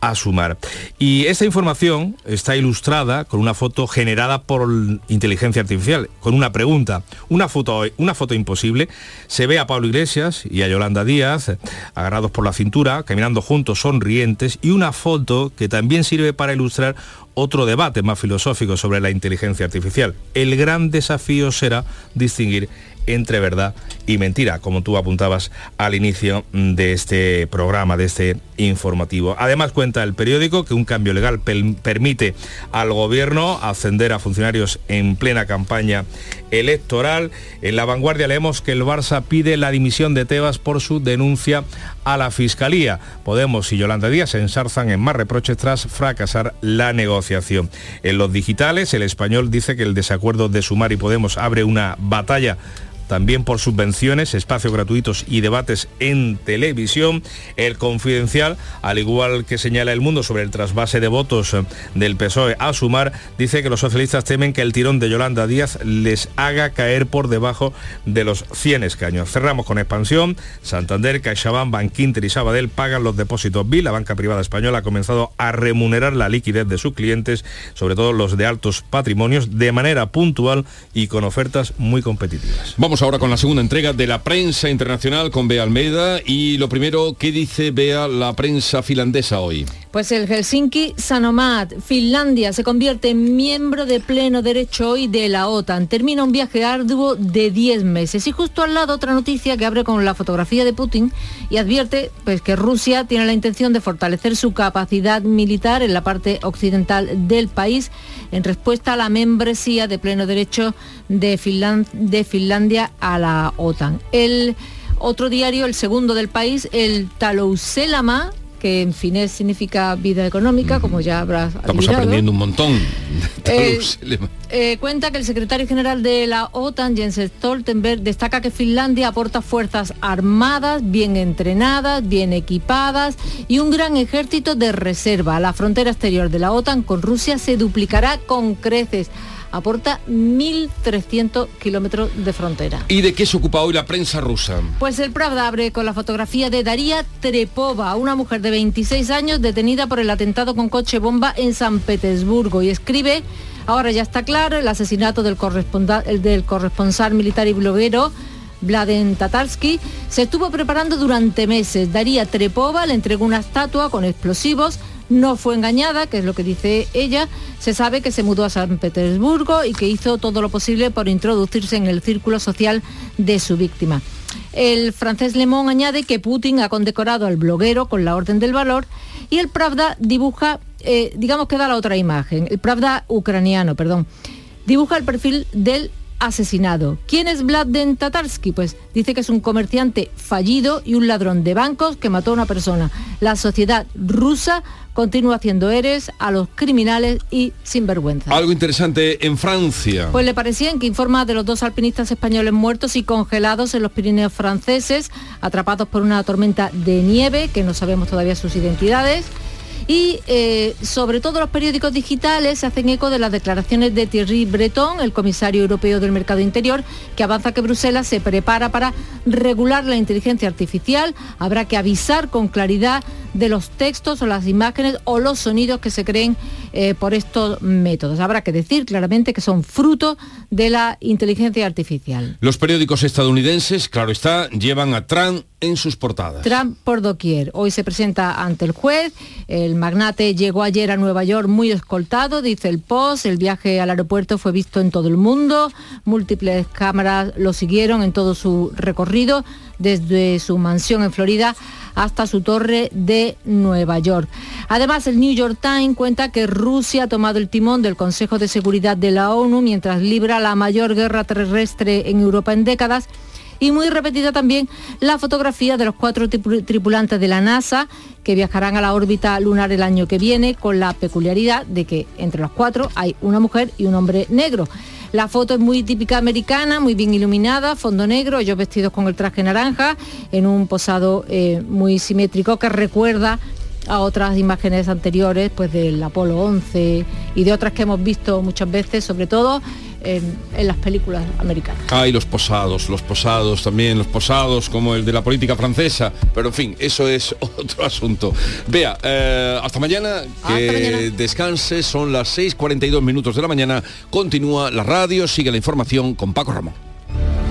a Sumar. Y esta información está ilustrada con una foto generada por inteligencia artificial, con una pregunta, una foto, una foto imposible. Se ve a Pablo Iglesias y a Yolanda Díaz agarrados por la cintura, caminando juntos sonrientes y una foto que también sirve para ilustrar otro debate más filosófico sobre la inteligencia artificial. El gran desafío será distinguir entre verdad y mentira, como tú apuntabas al inicio de este programa, de este informativo. Además cuenta el periódico que un cambio legal permite al gobierno ascender a funcionarios en plena campaña electoral. En la vanguardia leemos que el Barça pide la dimisión de Tebas por su denuncia a la Fiscalía. Podemos y Yolanda Díaz se ensarzan en más reproches tras fracasar la negociación. En los digitales, el español dice que el desacuerdo de Sumar y Podemos abre una batalla también por subvenciones, espacios gratuitos y debates en televisión. El confidencial, al igual que señala el mundo sobre el trasvase de votos del PSOE a sumar, dice que los socialistas temen que el tirón de Yolanda Díaz les haga caer por debajo de los 100 escaños. Cerramos con expansión. Santander, CaixaBank, Bankinter y Sabadell pagan los depósitos BIL. La banca privada española ha comenzado a remunerar la liquidez de sus clientes, sobre todo los de altos patrimonios, de manera puntual y con ofertas muy competitivas. Vamos ahora con la segunda entrega de la prensa internacional con Bea Almeida y lo primero, ¿qué dice Bea la prensa finlandesa hoy? Pues el Helsinki Sanomat, Finlandia, se convierte en miembro de pleno derecho hoy de la OTAN. Termina un viaje arduo de 10 meses. Y justo al lado otra noticia que abre con la fotografía de Putin y advierte pues, que Rusia tiene la intención de fortalecer su capacidad militar en la parte occidental del país en respuesta a la membresía de pleno derecho de, de Finlandia a la OTAN. El otro diario, el segundo del país, el Talouselama, que en finés significa vida económica, como ya habrás Estamos adivinado. aprendiendo un montón. Eh, Eh, cuenta que el secretario general de la OTAN, Jens Stoltenberg, destaca que Finlandia aporta fuerzas armadas, bien entrenadas, bien equipadas y un gran ejército de reserva. La frontera exterior de la OTAN con Rusia se duplicará con creces. Aporta 1.300 kilómetros de frontera. ¿Y de qué se ocupa hoy la prensa rusa? Pues el Pravda abre con la fotografía de Daría Trepova, una mujer de 26 años detenida por el atentado con coche bomba en San Petersburgo y escribe, ahora ya está claro, el asesinato del, corresponsal militar y bloguero Vladen Tatarsky se estuvo preparando durante meses. Daría Trepova le entregó una estatua con explosivos, no fue engañada, que es lo que dice ella. Se sabe que se mudó a San Petersburgo y que hizo todo lo posible por introducirse en el círculo social de su víctima. El francés Le añade que Putin ha condecorado al bloguero con la Orden del Valor y el Pravda dibuja, eh, digamos que da la otra imagen, el Pravda ucraniano, perdón, dibuja el perfil del asesinado. ¿Quién es Vladen Tatarsky? Pues dice que es un comerciante fallido y un ladrón de bancos que mató a una persona. La sociedad rusa continúa haciendo eres a los criminales y sinvergüenza. Algo interesante en Francia. Pues le parecían que informa de los dos alpinistas españoles muertos y congelados en los Pirineos franceses, atrapados por una tormenta de nieve, que no sabemos todavía sus identidades. Y eh, sobre todo los periódicos digitales se hacen eco de las declaraciones de Thierry Breton, el comisario europeo del mercado interior, que avanza que Bruselas se prepara para regular la inteligencia artificial. Habrá que avisar con claridad de los textos o las imágenes o los sonidos que se creen eh, por estos métodos. Habrá que decir claramente que son fruto de la inteligencia artificial. Los periódicos estadounidenses, claro está, llevan a Trump en sus portadas. Trump por doquier. Hoy se presenta ante el juez. El magnate llegó ayer a Nueva York muy escoltado, dice el Post. El viaje al aeropuerto fue visto en todo el mundo. Múltiples cámaras lo siguieron en todo su recorrido, desde su mansión en Florida hasta su torre de Nueva York. Además, el New York Times cuenta que Rusia ha tomado el timón del Consejo de Seguridad de la ONU mientras libra la mayor guerra terrestre en Europa en décadas y muy repetida también la fotografía de los cuatro tripu- tripulantes de la NASA que viajarán a la órbita lunar el año que viene con la peculiaridad de que entre los cuatro hay una mujer y un hombre negro. La foto es muy típica americana, muy bien iluminada, fondo negro, ellos vestidos con el traje naranja, en un posado eh, muy simétrico que recuerda a otras imágenes anteriores, pues del Apolo 11 y de otras que hemos visto muchas veces, sobre todo en, en las películas americanas. Hay los posados, los posados también, los posados como el de la política francesa, pero en fin, eso es otro asunto. Vea, eh, hasta mañana, que descanse, son las 6.42 minutos de la mañana, continúa la radio, sigue la información con Paco Ramón.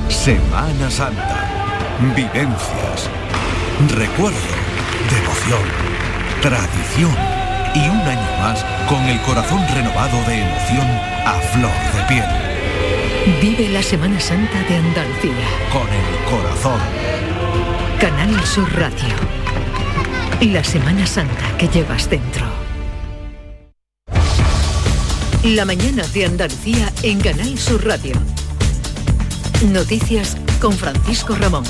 Semana Santa. Vivencias. Recuerdo. Devoción. Tradición. Y un año más con el corazón renovado de emoción a flor de piel. Vive la Semana Santa de Andalucía. Con el corazón. Canal Sur Radio. La Semana Santa que llevas dentro. La mañana de Andalucía en Canal Sur Radio. Noticias con Francisco Ramón.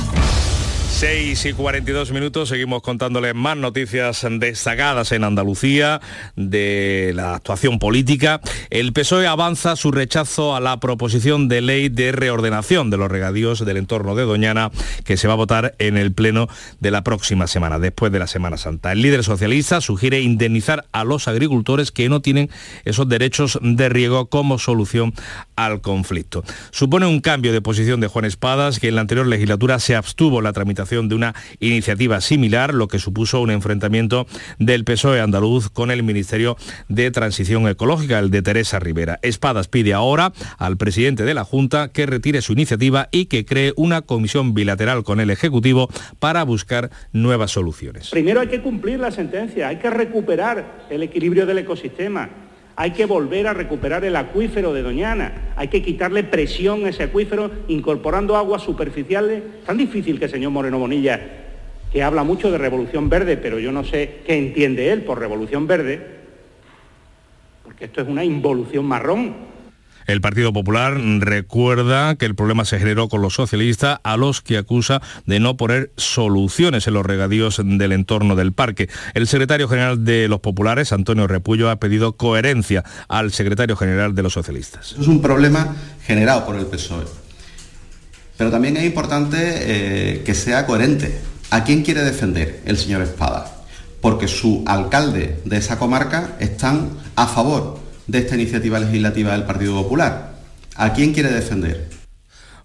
6 y 42 minutos, seguimos contándoles más noticias destacadas en Andalucía de la actuación política. El PSOE avanza su rechazo a la proposición de ley de reordenación de los regadíos del entorno de Doñana que se va a votar en el Pleno de la próxima semana, después de la Semana Santa. El líder socialista sugiere indemnizar a los agricultores que no tienen esos derechos de riego como solución al conflicto. Supone un cambio de posición de Juan Espadas, que en la anterior legislatura se abstuvo la tramitación de una iniciativa similar, lo que supuso un enfrentamiento del PSOE andaluz con el Ministerio de Transición Ecológica, el de Teresa Rivera. Espadas pide ahora al presidente de la Junta que retire su iniciativa y que cree una comisión bilateral con el Ejecutivo para buscar nuevas soluciones. Primero hay que cumplir la sentencia, hay que recuperar el equilibrio del ecosistema, hay que volver a recuperar el acuífero de Doñana, hay que quitarle presión a ese acuífero incorporando aguas superficiales. Tan difícil que el señor Moreno Bonilla, que habla mucho de revolución verde, pero yo no sé qué entiende él por revolución verde, porque esto es una involución marrón. El Partido Popular recuerda que el problema se generó con los socialistas a los que acusa de no poner soluciones en los regadíos del entorno del parque. El secretario general de los populares, Antonio Repullo, ha pedido coherencia al secretario general de los socialistas. Es un problema generado por el PSOE. Pero también es importante eh, que sea coherente. ¿A quién quiere defender el señor Espada? Porque su alcalde de esa comarca están a favor de esta iniciativa legislativa del Partido Popular. ¿A quién quiere defender?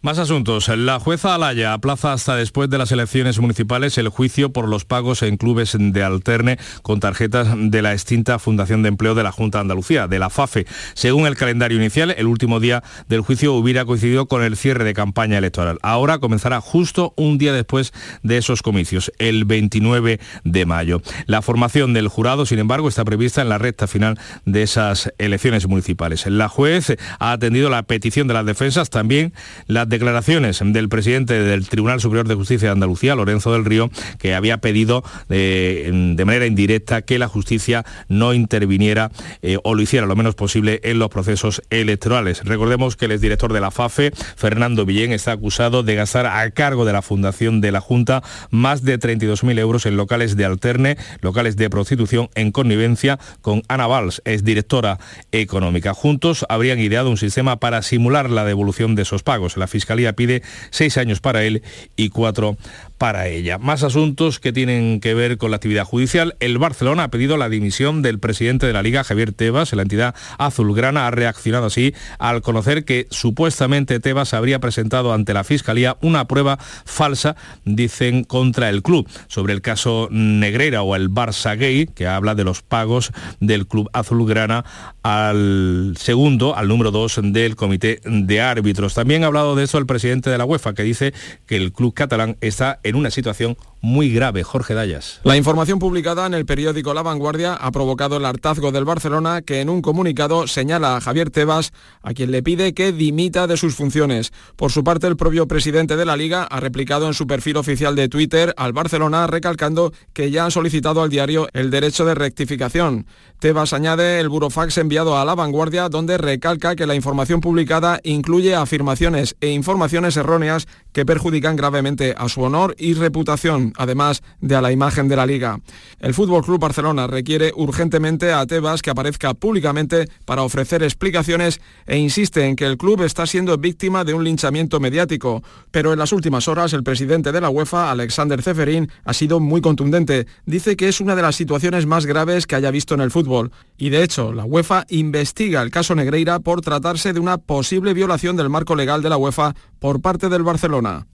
Más asuntos. La jueza Alaya aplaza hasta después de las elecciones municipales el juicio por los pagos en clubes de alterne con tarjetas de la extinta Fundación de Empleo de la Junta de Andalucía, de la FAFE. Según el calendario inicial, el último día del juicio hubiera coincidido con el cierre de campaña electoral. Ahora comenzará justo un día después de esos comicios, el 29 de mayo. La formación del jurado, sin embargo, está prevista en la recta final de esas elecciones municipales. La juez ha atendido la petición de las defensas, también la declaraciones del presidente del Tribunal Superior de Justicia de Andalucía, Lorenzo del Río, que había pedido de manera indirecta que la justicia no interviniera eh, o lo hiciera lo menos posible en los procesos electorales. Recordemos que el exdirector de la FAFE, Fernando Villén, está acusado de gastar a cargo de la Fundación de la Junta más de 32.000 euros en locales de alterne, locales de prostitución en connivencia con Ana Valls, exdirectora económica. Juntos habrían ideado un sistema para simular la devolución de esos pagos. Fiscalía pide seis años para él y cuatro para ella. Más asuntos que tienen que ver con la actividad judicial. El Barcelona ha pedido la dimisión del presidente de la Liga, Javier Tebas. La entidad azulgrana ha reaccionado así al conocer que supuestamente Tebas habría presentado ante la Fiscalía una prueba falsa, dicen, contra el club sobre el caso Negreira o el Barça Gay, que habla de los pagos del club azulgrana al segundo, al número dos del comité de árbitros. También ha hablado de eso el presidente de la UEFA, que dice que el club catalán está en una situación muy grave. Jorge Dayas. La información publicada en el periódico La Vanguardia ha provocado el hartazgo del Barcelona, que en un comunicado señala a Javier Tebas, a quien le pide que dimita de sus funciones. Por su parte, el propio presidente de la Liga ha replicado en su perfil oficial de Twitter al Barcelona, recalcando que ya han solicitado al diario el derecho de rectificación. Tebas añade el burofax enviado a La Vanguardia, donde recalca que la información publicada incluye afirmaciones e informaciones erróneas que perjudican gravemente a su honor y reputación, además de a la imagen de la liga. El Fútbol Club Barcelona requiere urgentemente a Tebas que aparezca públicamente para ofrecer explicaciones e insiste en que el club está siendo víctima de un linchamiento mediático, pero en las últimas horas el presidente de la UEFA, Alexander Zeferin, ha sido muy contundente. Dice que es una de las situaciones más graves que haya visto en el fútbol y de hecho la UEFA investiga el caso Negreira por tratarse de una posible violación del marco legal de la UEFA por parte del Barcelona.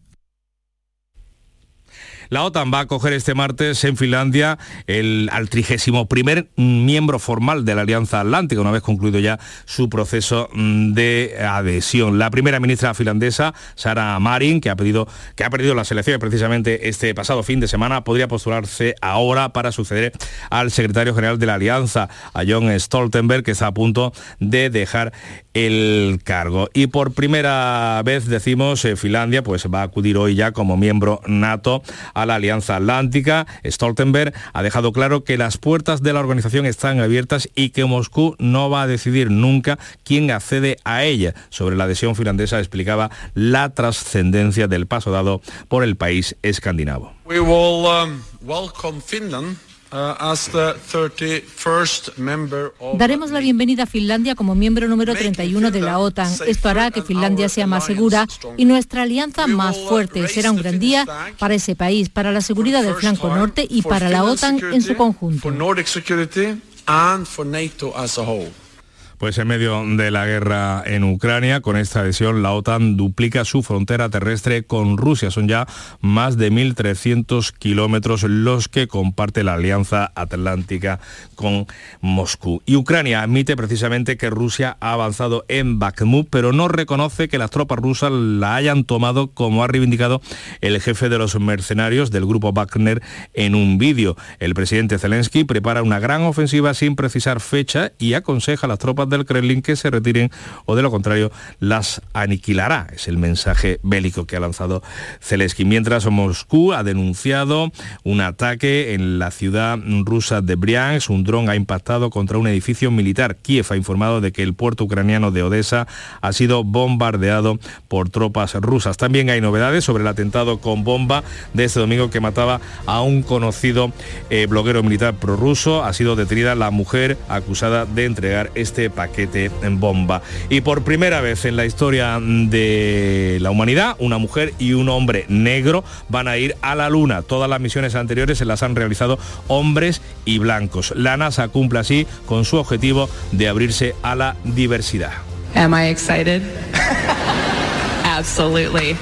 La OTAN va a acoger este martes en Finlandia el, al 31 primer miembro formal de la Alianza Atlántica, una vez concluido ya su proceso mm, de adhesión. La primera ministra finlandesa, Sara Marin, que ha, que ha perdido las elecciones precisamente este pasado fin de semana, podría postularse ahora para suceder al secretario general de la Alianza, a John Stoltenberg, que está a punto de dejar el cargo. Y por primera vez decimos, eh, Finlandia pues va a acudir hoy ya como miembro NATO a la Alianza Atlántica. Stoltenberg ha dejado claro que las puertas de la organización están abiertas y que Moscú no va a decidir nunca quién accede a ella. Sobre la adhesión finlandesa explicaba la trascendencia del paso dado por el país escandinavo. Um, Uh, Daremos la bienvenida a Finlandia como miembro número 31 de la OTAN. Esto hará que Finlandia sea más segura y nuestra alianza más fuerte. Será un gran día para ese país, para la seguridad del flanco norte y para la OTAN en su conjunto. Pues en medio de la guerra en Ucrania, con esta adhesión, la OTAN duplica su frontera terrestre con Rusia. Son ya más de 1.300 kilómetros los que comparte la Alianza Atlántica con Moscú. Y Ucrania admite precisamente que Rusia ha avanzado en Bakhmut, pero no reconoce que las tropas rusas la hayan tomado, como ha reivindicado el jefe de los mercenarios del grupo Wagner en un vídeo. El presidente Zelensky prepara una gran ofensiva sin precisar fecha y aconseja a las tropas del Kremlin que se retiren o de lo contrario las aniquilará. Es el mensaje bélico que ha lanzado Zelensky. Mientras Moscú ha denunciado un ataque en la ciudad rusa de Briansk. Un dron ha impactado contra un edificio militar. Kiev ha informado de que el puerto ucraniano de Odessa ha sido bombardeado por tropas rusas. También hay novedades sobre el atentado con bomba de este domingo que mataba a un conocido eh, bloguero militar prorruso. Ha sido detenida la mujer acusada de entregar este paquete en bomba. Y por primera vez en la historia de la humanidad, una mujer y un hombre negro van a ir a la luna. Todas las misiones anteriores se las han realizado hombres y blancos. La NASA cumple así con su objetivo de abrirse a la diversidad. Am I excited? Absolutely.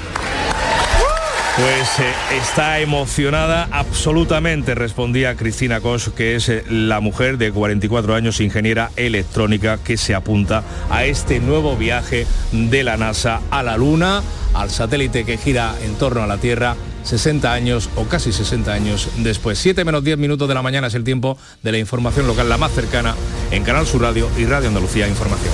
Pues eh, está emocionada absolutamente, respondía Cristina Cos, que es eh, la mujer de 44 años, ingeniera electrónica, que se apunta a este nuevo viaje de la NASA a la Luna, al satélite que gira en torno a la Tierra 60 años o casi 60 años después. 7 menos 10 minutos de la mañana es el tiempo de la información local, la más cercana en Canal Sur Radio y Radio Andalucía Información.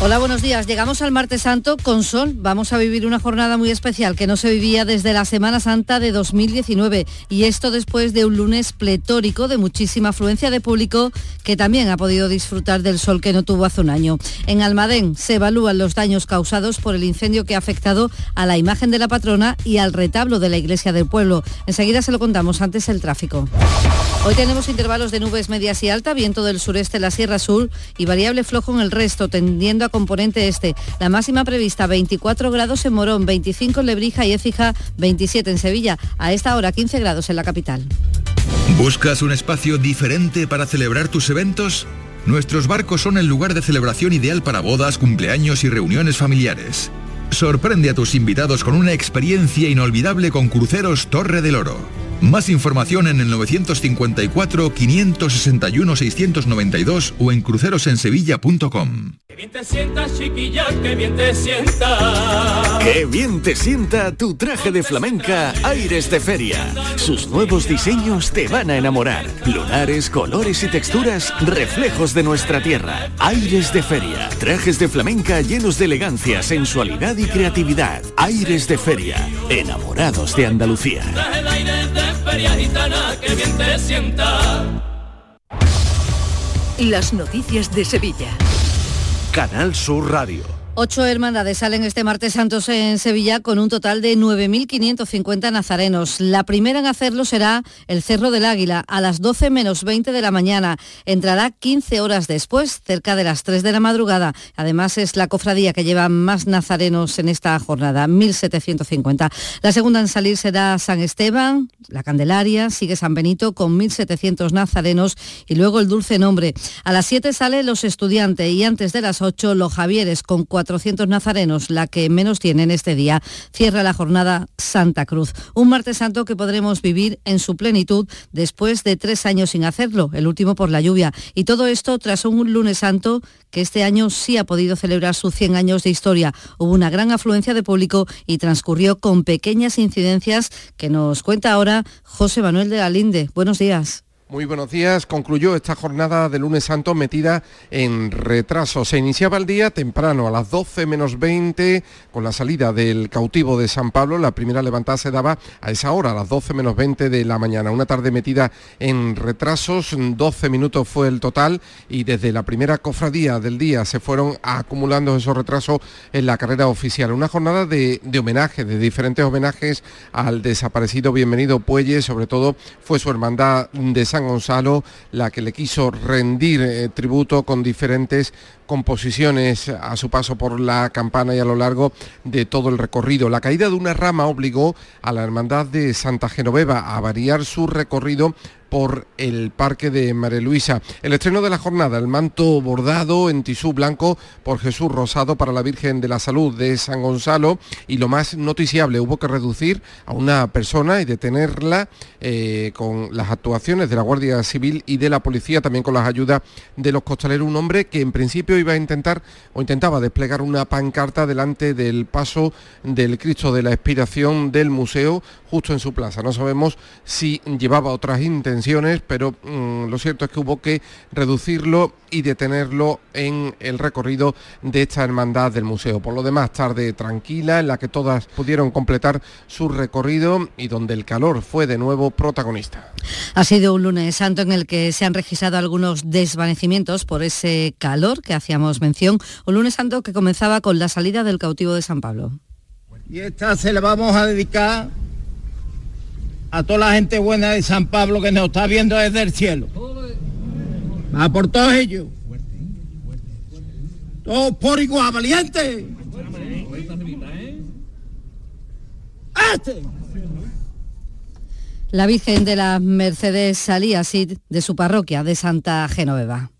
Hola, buenos días. Llegamos al martes santo con sol. Vamos a vivir una jornada muy especial que no se vivía desde la Semana Santa de 2019 y esto después de un lunes pletórico de muchísima afluencia de público que también ha podido disfrutar del sol que no tuvo hace un año. En Almadén se evalúan los daños causados por el incendio que ha afectado a la imagen de la patrona y al retablo de la iglesia del pueblo. Enseguida se lo contamos antes el tráfico. Hoy tenemos intervalos de nubes medias y alta, viento del sureste en la Sierra Sur y variable flojo en el resto, tendiendo a componente este. La máxima prevista 24 grados en Morón, 25 en Lebrija y Écija, 27 en Sevilla. A esta hora 15 grados en la capital. ¿Buscas un espacio diferente para celebrar tus eventos? Nuestros barcos son el lugar de celebración ideal para bodas, cumpleaños y reuniones familiares. Sorprende a tus invitados con una experiencia inolvidable con Cruceros Torre del Oro. Más información en el 954 561 692 o en crucerosensevilla.com. Que bien te sientas, chiquilla, que bien te sienta. Qué bien te sienta tu traje de flamenca Aires de Feria. Sus nuevos diseños te van a enamorar. Lunares, colores y texturas, reflejos de nuestra tierra. Aires de Feria. Trajes de flamenca llenos de elegancia, sensualidad y creatividad. Aires de Feria. Enamorados de Andalucía. Feria gitana, que bien te sienta. Las noticias de Sevilla. Canal Sur Radio. Ocho hermandades salen este martes santos en Sevilla con un total de 9.550 nazarenos. La primera en hacerlo será el Cerro del Águila a las 12 menos 20 de la mañana. Entrará 15 horas después, cerca de las 3 de la madrugada. Además es la cofradía que lleva más nazarenos en esta jornada, 1.750. La segunda en salir será San Esteban, la Candelaria, sigue San Benito con 1.700 nazarenos y luego el Dulce Nombre. A las 7 sale los estudiantes y antes de las 8 los Javieres con 400 nazarenos, la que menos tienen este día. Cierra la jornada Santa Cruz. Un martes santo que podremos vivir en su plenitud después de tres años sin hacerlo, el último por la lluvia. Y todo esto tras un lunes santo que este año sí ha podido celebrar sus 100 años de historia. Hubo una gran afluencia de público y transcurrió con pequeñas incidencias que nos cuenta ahora José Manuel de la Linde. Buenos días. Muy buenos días. Concluyó esta jornada de lunes santo metida en retraso. Se iniciaba el día temprano, a las 12 menos 20, con la salida del cautivo de San Pablo. La primera levantada se daba a esa hora, a las 12 menos 20 de la mañana. Una tarde metida en retrasos, 12 minutos fue el total y desde la primera cofradía del día se fueron acumulando esos retrasos en la carrera oficial. Una jornada de, de homenaje, de diferentes homenajes al desaparecido Bienvenido Puelle, sobre todo fue su hermandad de San Gonzalo la que le quiso rendir eh, tributo con diferentes composiciones a su paso por la campana y a lo largo de todo el recorrido. La caída de una rama obligó a la Hermandad de Santa Genoveva a variar su recorrido por el Parque de María Luisa. El estreno de la jornada, el manto bordado en tisú blanco por Jesús Rosado para la Virgen de la Salud de San Gonzalo y lo más noticiable, hubo que reducir a una persona y detenerla eh, con las actuaciones de la Guardia Civil y de la Policía, también con las ayudas de los costaleros, un hombre que en principio iba a intentar o intentaba desplegar una pancarta delante del paso del Cristo de la Expiración del museo justo en su plaza. No sabemos si llevaba otras intenciones, pero mm, lo cierto es que hubo que reducirlo y detenerlo en el recorrido de esta hermandad del museo. Por lo demás, tarde tranquila en la que todas pudieron completar su recorrido y donde el calor fue de nuevo protagonista. Ha sido un lunes santo en el que se han registrado algunos desvanecimientos por ese calor que hacíamos mención. Un lunes santo que comenzaba con la salida del cautivo de San Pablo. Y esta se la vamos a dedicar a toda la gente buena de San Pablo que nos está viendo desde el cielo. A por todos ellos. Todos por igual, valiente. Este. La Virgen de las Mercedes salía así de su parroquia de Santa Genoveva.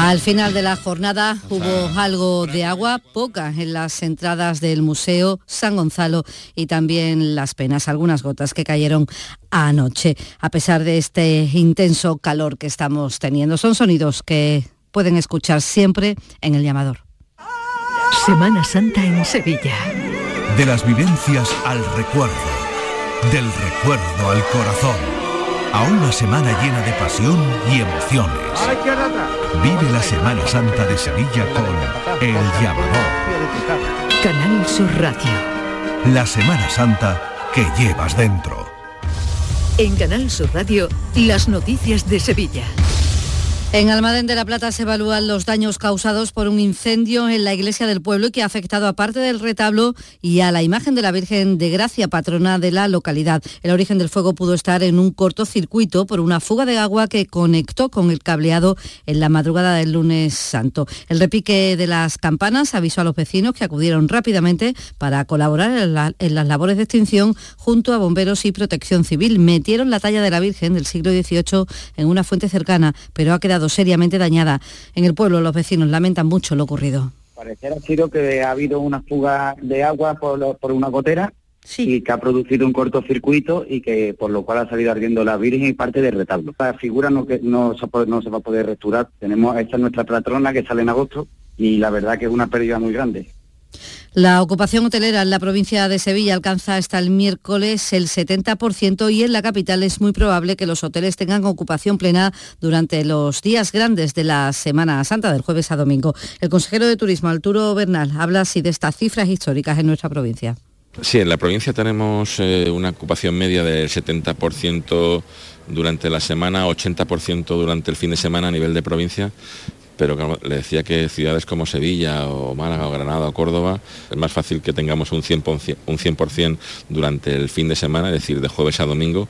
Al final de la jornada hubo algo de agua, poca en las entradas del Museo San Gonzalo y también las penas, algunas gotas que cayeron anoche, a pesar de este intenso calor que estamos teniendo. Son sonidos que pueden escuchar siempre en el llamador. Semana Santa en Sevilla. De las vivencias al recuerdo, del recuerdo al corazón. A una semana llena de pasión y emociones. Vive la Semana Santa de Sevilla con El Llamador. Canal Sur Radio. La Semana Santa que llevas dentro. En Canal Sur Radio, las noticias de Sevilla. En Almadén de la Plata se evalúan los daños causados por un incendio en la iglesia del pueblo y que ha afectado a parte del retablo y a la imagen de la Virgen de Gracia, patrona de la localidad. El origen del fuego pudo estar en un cortocircuito por una fuga de agua que conectó con el cableado en la madrugada del lunes santo. El repique de las campanas avisó a los vecinos que acudieron rápidamente para colaborar en, en las labores de extinción junto a bomberos y protección civil. Metieron la talla de la Virgen del siglo XVIII en una fuente cercana, pero ha quedado seriamente dañada. En el pueblo los vecinos lamentan mucho lo ocurrido. Parecer ha sido que ha habido una fuga de agua por, una gotera y que ha producido un cortocircuito y que por lo cual ha salido ardiendo la Virgen y parte del retablo. La figura no, que, no, se, no se va a poder restaurar. Tenemos, esta es nuestra patrona que sale en agosto y la verdad que es una pérdida muy grande. La ocupación hotelera en la provincia de Sevilla alcanza hasta el miércoles el 70% y en la capital es muy probable que los hoteles tengan ocupación plena durante los días grandes de la Semana Santa, del jueves a domingo. El consejero de Turismo, Arturo Bernal, habla así de estas cifras históricas en nuestra provincia. Sí, en la provincia tenemos eh, una ocupación media del 70% durante la semana, 80% durante el fin de semana a nivel de provincia. Pero le decía que ciudades como Sevilla o Málaga o Granada o Córdoba es más fácil que tengamos un 100%, un 100 durante el fin de semana, es decir, de jueves a domingo,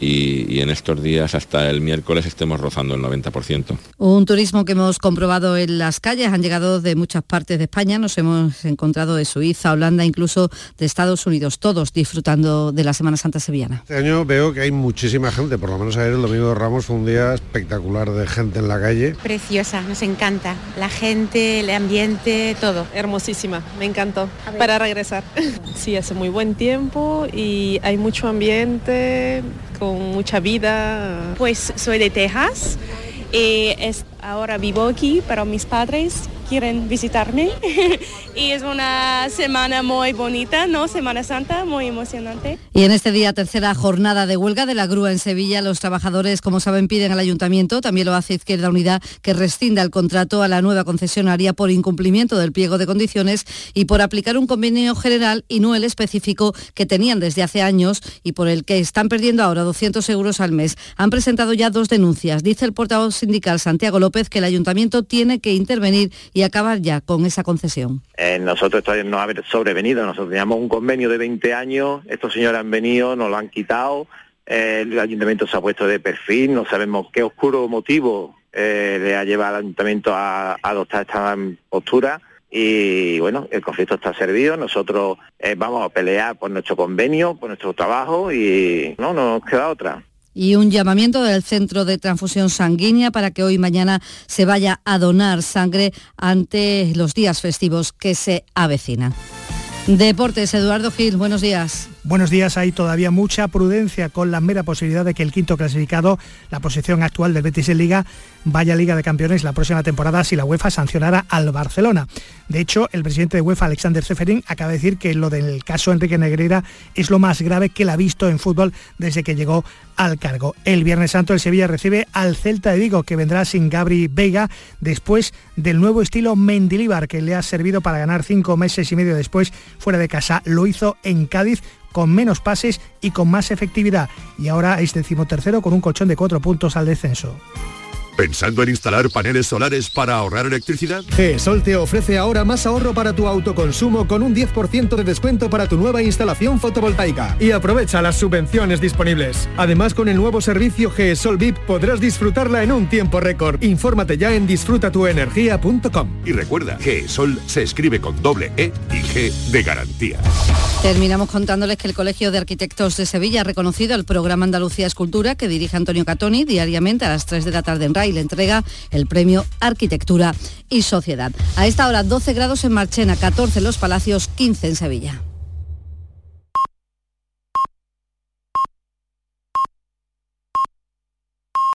y, y en estos días hasta el miércoles estemos rozando el 90%. Un turismo que hemos comprobado en las calles, han llegado de muchas partes de España, nos hemos encontrado de Suiza, Holanda, incluso de Estados Unidos, todos disfrutando de la Semana Santa sevillana. Este año veo que hay muchísima gente, por lo menos ayer el Domingo de Ramos fue un día espectacular de gente en la calle. Preciosa, nos encanta. La gente, el ambiente, todo. Hermosísima, me encantó. Para regresar. Sí, hace muy buen tiempo y hay mucho ambiente, con mucha vida. Pues soy de Texas y es, ahora vivo aquí, pero mis padres quieren visitarme y es una semana muy bonita, ¿no? Semana Santa, muy emocionante. Y en este día, tercera jornada de huelga de la grúa en Sevilla, los trabajadores, como saben, piden al ayuntamiento, también lo hace Izquierda Unida, que rescinda el contrato a la nueva concesionaria por incumplimiento del pliego de condiciones y por aplicar un convenio general y no el específico que tenían desde hace años y por el que están perdiendo ahora 200 euros al mes. Han presentado ya dos denuncias. Dice el portavoz sindical Santiago López que el ayuntamiento tiene que intervenir y acabar ya con esa concesión. Eh, nosotros esto nos ha sobrevenido, nosotros teníamos un convenio de 20 años, estos señores han venido, nos lo han quitado, eh, el ayuntamiento se ha puesto de perfil, no sabemos qué oscuro motivo eh, le ha llevado al ayuntamiento a, adoptar esta postura y bueno, el conflicto está servido, nosotros vamos a pelear por nuestro convenio, por nuestro trabajo y no nos queda otra y un llamamiento del Centro de Transfusión Sanguínea para que hoy y mañana se vaya a donar sangre ante los días festivos que se avecinan. Deportes, Eduardo Gil, buenos días. Buenos días, hay todavía mucha prudencia con la mera posibilidad de que el quinto clasificado, la posición actual del Betis en Liga, vaya a Liga de Campeones la próxima temporada si la UEFA sancionara al Barcelona. De hecho, el presidente de UEFA, Alexander Seferin, acaba de decir que lo del caso Enrique Negreira es lo más grave que él ha visto en fútbol desde que llegó al cargo. El Viernes Santo el Sevilla recibe al Celta de Vigo, que vendrá sin Gabri Vega después del nuevo estilo Mendilibar, que le ha servido para ganar cinco meses y medio después fuera de casa. Lo hizo en Cádiz con menos pases y con más efectividad. Y ahora es decimotercero con un colchón de cuatro puntos al descenso. ¿Pensando en instalar paneles solares para ahorrar electricidad? GESOL te ofrece ahora más ahorro para tu autoconsumo con un 10% de descuento para tu nueva instalación fotovoltaica. Y aprovecha las subvenciones disponibles. Además, con el nuevo servicio GESOL VIP podrás disfrutarla en un tiempo récord. Infórmate ya en disfrutatuenergia.com. Y recuerda, GESOL se escribe con doble E y G de garantía. Terminamos contándoles que el Colegio de Arquitectos de Sevilla ha reconocido el programa Andalucía Escultura que dirige Antonio Catoni diariamente a las 3 de la tarde en y le entrega el premio Arquitectura y Sociedad. A esta hora 12 grados en Marchena, 14 en Los Palacios, 15 en Sevilla.